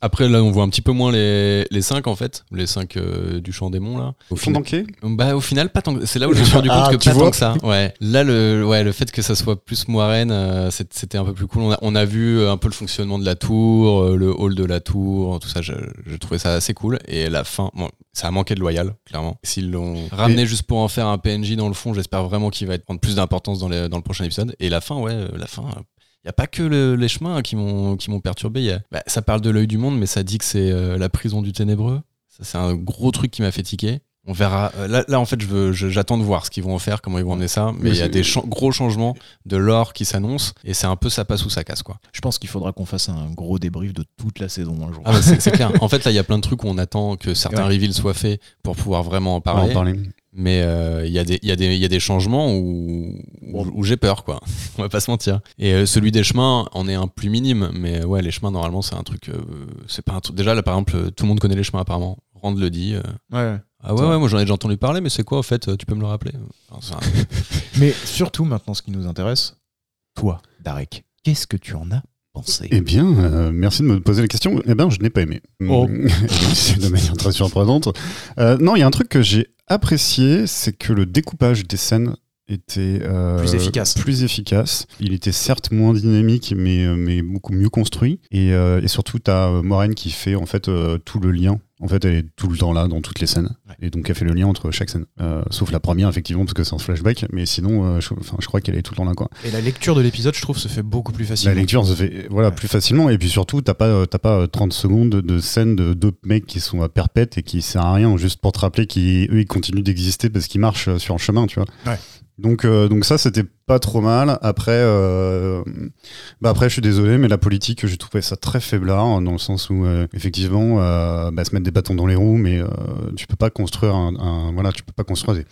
Speaker 3: Après, là, on voit un petit peu moins les, les cinq, en fait, les cinq euh, du champ démon, là. Au
Speaker 1: Fond d'enquête
Speaker 3: bah, au final, pas tant que- C'est là où je me suis rendu compte
Speaker 1: Ah,
Speaker 3: que pas tant que ça. Ouais. Là, le, ouais, le fait que ça soit plus Moiraine, euh, c'était un peu plus cool. On a, on a vu euh, un peu le fonctionnement de la tour, euh, le hall de la tour, tout ça. Je, je trouvais ça assez cool. Et la fin, bon, ça a manqué de loyal, clairement. S'ils l'ont ramené juste pour en faire un PNJ dans le fond, j'espère vraiment qu'il va être- prendre plus d'importance dans, les- dans le prochain épisode. Et la fin, ouais, la fin. Il n'y a pas que le- les chemins qui m'ont qui m'ont perturbé. Y a- bah, ça parle de l'œil du monde, mais ça dit que c'est euh, la prison du ténébreux. Ça, c'est un gros truc qui m'a fait tiquer. On verra. Euh, Là, là, en fait, je veux- je- j'attends de voir ce qu'ils vont en faire, comment ils vont emmener ça. Mais il y a des cha- gros changements de l'or qui s'annoncent. Et c'est un peu ça passe ou ça casse, quoi.
Speaker 2: Je pense qu'il faudra qu'on fasse un gros débrief de toute la saison un jour.
Speaker 3: Ah bah, c'est clair. En fait, là, il y a plein de trucs où on attend que certains
Speaker 2: Ouais.
Speaker 3: reveals soient faits pour pouvoir vraiment parler.
Speaker 1: en parler.
Speaker 3: Mais euh, il y, a des- y, y a changements où, où, où j'ai peur, quoi. On va pas se mentir. Et euh, celui des chemins en est un plus minime. Mais euh, ouais, les chemins, normalement, c'est un truc. euh, c'est pas un truc. Déjà, là, par exemple, tout le monde connaît les chemins, apparemment. Rand le dit.
Speaker 2: Ouais.
Speaker 3: ah ouais, ouais, moi j'en ai déjà entendu parler, mais c'est quoi, en fait Tu peux me le rappeler? Enfin, c'est un-
Speaker 2: Mais surtout, maintenant, ce qui nous intéresse, toi, Darek, qu'est-ce que tu en as pensé
Speaker 1: Eh bien, euh, merci de me poser la question. Eh bien, je n'ai pas aimé.
Speaker 2: Oh.
Speaker 1: C'est de manière très surprenante. Euh, non, il y a un truc que j'ai apprécié, c'est que le découpage des scènes était euh,
Speaker 2: Plus efficace.
Speaker 1: plus efficace. Il était certes moins dynamique, mais, euh, mais beaucoup mieux construit. Et, euh, et surtout, tu as Moraine qui fait en fait euh, tout le lien. En fait, elle est tout le temps là dans toutes les scènes.
Speaker 2: Ouais.
Speaker 1: Et donc, elle fait le lien entre chaque scène. Sauf la première, effectivement, parce que c'est un flashback. Mais sinon, je, je crois qu'elle est tout le temps là. Quoi.
Speaker 2: Et la lecture de l'épisode, je trouve, se fait beaucoup plus facilement.
Speaker 1: La lecture se fait voilà,
Speaker 2: Ouais.
Speaker 1: plus facilement et puis surtout t'as pas, t'as pas euh, 30 secondes de scène de deux mecs qui sont à perpète et qui sert à rien juste pour te rappeler qu'eux ils continuent d'exister parce qu'ils marchent sur un chemin tu vois.
Speaker 2: Ouais.
Speaker 1: Donc, euh, donc ça c'était pas trop mal. Après, euh, bah après je suis désolé mais la politique j'ai trouvé ça très faiblard dans le sens où euh, effectivement euh, bah, se mettre des bâtons dans les roues mais tu peux pas construire un, voilà tu peux pas construire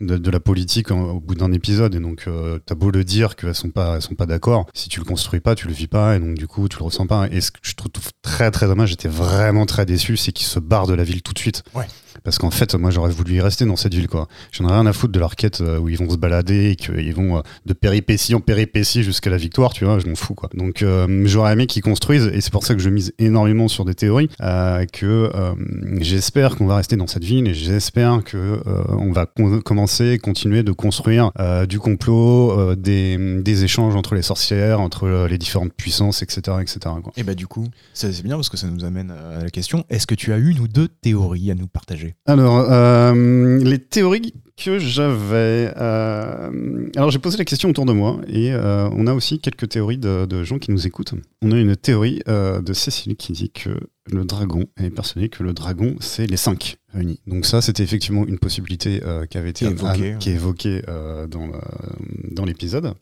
Speaker 1: de, la politique au bout d'un épisode et donc t'as beau le dire qu'elles sont pas sont pas d'accord si tu le construis pas tu le vis pas et donc du coup tu le ressens pas et ce que je trouve très très dommage j'étais vraiment très déçu c'est qu'ils se barrent de la ville tout de suite. Parce qu'en fait moi j'aurais voulu y rester dans cette ville quoi. J'en ai rien à foutre de leur quête euh, où ils vont se balader et qu'ils vont euh, de péripétie en péripétie jusqu'à la victoire tu vois je m'en fous quoi. Donc euh, j'aurais aimé qu'ils construisent et c'est pour ça que je mise énormément sur des théories que j'espère qu'on va rester dans cette ville et j'espère que euh, on va commencer continuer de construire du complot des, des échanges entre les sorcières entre les différentes puissances etc etc quoi.
Speaker 2: Et bah du coup, c'est bien parce que ça nous amène à la question est-ce que tu as une ou deux théories à nous partager?
Speaker 1: Alors, euh, les théories que j'avais. euh, alors, j'ai posé la question autour de moi et euh, on a aussi quelques théories de, de gens qui nous écoutent. On a une théorie euh, de Cécile qui dit que le dragon est persuadée que le dragon, c'est les cinq réunis. Donc, ça, c'était effectivement une possibilité euh, qui avait été
Speaker 2: Évoquée,
Speaker 1: qui est évoquée euh, dans l'épisode.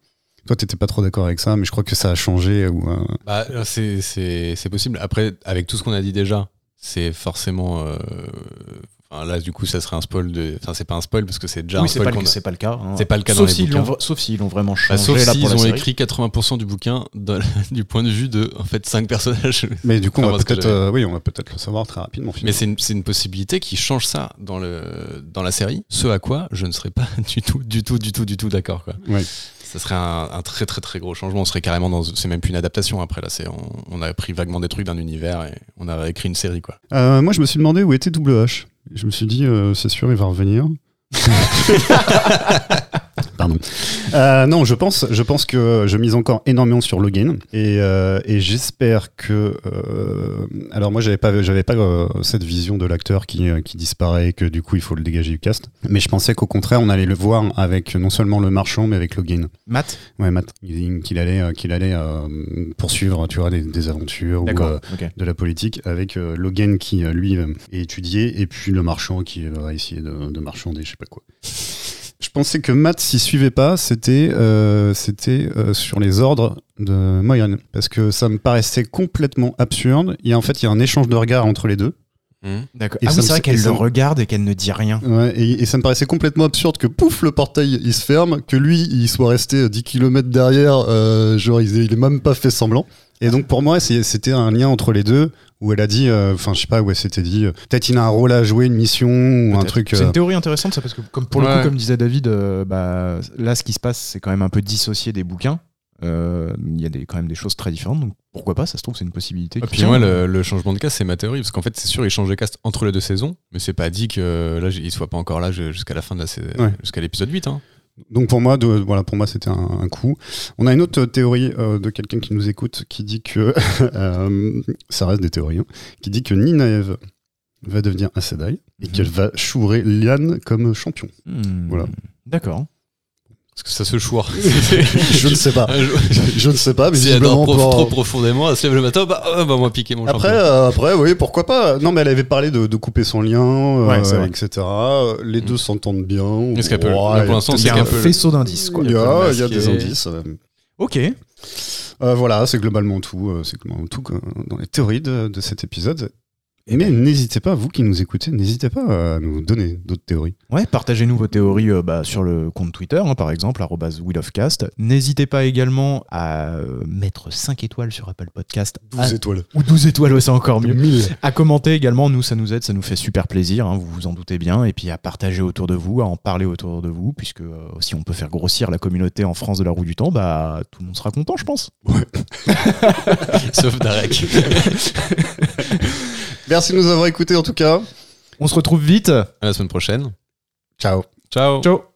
Speaker 1: Toi, t'étais pas trop d'accord avec ça, mais je crois que ça a changé. Ou, euh,
Speaker 3: Bah, c'est- c'est c'est possible. Après, avec tout ce qu'on a dit déjà, c'est forcément. euh, enfin, là, du coup, ça serait un spoil de. Enfin, c'est pas un spoil parce que c'est déjà
Speaker 2: oui,
Speaker 3: un
Speaker 2: c'est
Speaker 3: spoil
Speaker 2: pas, c'est pas le cas. hein.
Speaker 3: C'est pas le cas
Speaker 2: sauf
Speaker 3: dans les bouquins.
Speaker 2: l'ont vra- Sauf s'ils l'ont vraiment
Speaker 3: Bah,
Speaker 2: changé
Speaker 3: sauf
Speaker 2: là
Speaker 3: s'ils
Speaker 2: la
Speaker 3: ont
Speaker 2: série.
Speaker 3: écrit 80% du bouquin de- du point de vue de en fait 5 personnages.
Speaker 1: Mais du coup, on
Speaker 3: Enfin,
Speaker 1: va peut-être, euh, oui, on va peut-être le savoir très rapidement.
Speaker 3: Mais c'est une, c'est une possibilité qui change ça dans, le, dans la série. Ce à quoi je ne serais pas du tout, du tout, du tout, du tout d'accord. quoi.
Speaker 1: Ouais.
Speaker 3: Ça serait un, un très, très, très gros changement. On serait carrément dans. C'est même plus une adaptation après. Là, c'est on, on a pris vaguement des trucs d'un univers et on a écrit une série. quoi.
Speaker 1: Euh, moi, je me suis demandé où était Double H. Je me suis dit, euh, c'est sûr, il va revenir. Pardon. Euh, non, je pense, je pense que je mise encore énormément sur Logan et, euh, et j'espère que. euh, alors moi, j'avais pas, j'avais pas cette vision de l'acteur qui, qui disparaît et que du coup il faut le dégager du cast. Mais je pensais qu'au contraire, on allait le voir avec non seulement le marchand, mais avec Logan.
Speaker 2: Matt?
Speaker 1: Ouais, Matt, il- qu'il allait, qu'il allait poursuivre, tu vois, des, des aventures ou de la politique avec Logan qui lui est étudié et puis le marchand qui va essayer de, de marchander je sais pas quoi. Je pensais que Matt s'y suivait pas, c'était euh, c'était euh, sur les ordres de Moyen parce que ça me paraissait complètement absurde. Il y a en fait il y a un échange de regards entre les deux
Speaker 2: D'accord.
Speaker 1: Et
Speaker 2: Ah oui, c'est vrai
Speaker 1: et
Speaker 2: qu'elle le regarde et qu'elle ne dit rien.
Speaker 1: Ouais, et, et ça me paraissait complètement absurde que pouf le portail il se ferme, que lui il soit resté 10 km derrière, euh, genre il, il est même pas fait semblant. Et donc pour moi c'était un lien entre les deux où elle a dit, euh, enfin je sais pas où elle s'était dit, euh, peut-être il a un rôle à jouer, une mission ou un truc.
Speaker 2: C'est
Speaker 1: euh,
Speaker 2: une théorie intéressante, ça, parce que comme, pour le
Speaker 3: Ouais.
Speaker 2: coup, comme disait David, euh, bah, là, ce qui se passe, c'est quand même un peu dissocié des bouquins. Euh, Il y a des, quand même des choses très différentes, donc pourquoi pas, ça se trouve, c'est une possibilité.
Speaker 3: Et
Speaker 2: qui
Speaker 3: puis moi, le, le changement de cast, c'est ma théorie. Parce qu'en fait, c'est sûr, ils changent de cast entre les deux saisons. Mais c'est pas dit que là, il soit pas encore là jusqu'à la fin de la saison,
Speaker 1: Ouais.
Speaker 3: jusqu'à l'épisode 8. Hein.
Speaker 1: Donc pour moi, de, voilà, pour moi c'était un, un coup. On a une autre théorie euh, de quelqu'un qui nous écoute qui dit que euh, ça reste des théories, hein, qui dit que Ninaev va devenir un Sedai et
Speaker 2: Mhm.
Speaker 1: qu'elle va chourer Liane comme champion.
Speaker 2: Hmm,
Speaker 1: Voilà.
Speaker 2: D'accord.
Speaker 3: Parce que ça se choure.
Speaker 1: je ne sais pas. Je ne sais pas, mais
Speaker 3: Si elle dort
Speaker 1: visiblement
Speaker 3: prof-
Speaker 1: pour-
Speaker 3: trop profondément, elle se lève le matin, bah, ah, bah moi piquer mon
Speaker 1: Après,
Speaker 3: champion.
Speaker 1: euh, après, oui, pourquoi pas. Non, mais elle avait parlé de, de couper son lien, euh,
Speaker 2: Ouais,
Speaker 1: etc. Les deux s'entendent bien.
Speaker 3: Est-ce qu'elle peut-
Speaker 1: Ouais,
Speaker 3: là, pour l'instant, c'est
Speaker 2: un
Speaker 3: peu-
Speaker 2: faisceau d'indices,
Speaker 1: il y a, y des indices. euh.
Speaker 2: Ok.
Speaker 1: Euh, voilà, c'est globalement tout. euh, C'est globalement tout euh, dans les théories de, de cet épisode. Mais n'hésitez pas, vous qui nous écoutez, n'hésitez pas à nous donner d'autres théories.
Speaker 2: Ouais, partagez-nous vos théories euh, bah, sur le compte Twitter, hein, par exemple, wheelofcast. N'hésitez pas également à euh, mettre 5 étoiles sur Apple Podcast. À-
Speaker 1: étoiles.
Speaker 2: ou 12 étoiles, ouais, c'est encore mieux.
Speaker 1: 1000.
Speaker 2: À commenter également, nous, ça nous aide, ça nous fait super plaisir, hein, vous vous en doutez bien. Et puis à partager autour de vous, à en parler autour de vous, puisque euh, si on peut faire grossir la communauté en France de la roue du temps, bah tout le monde sera content, je pense.
Speaker 3: Sauf Darek.
Speaker 1: Merci de nous avoir écoutés en tout cas.
Speaker 2: On se retrouve vite.
Speaker 3: à la semaine prochaine.
Speaker 1: Ciao.
Speaker 3: Ciao.
Speaker 2: Ciao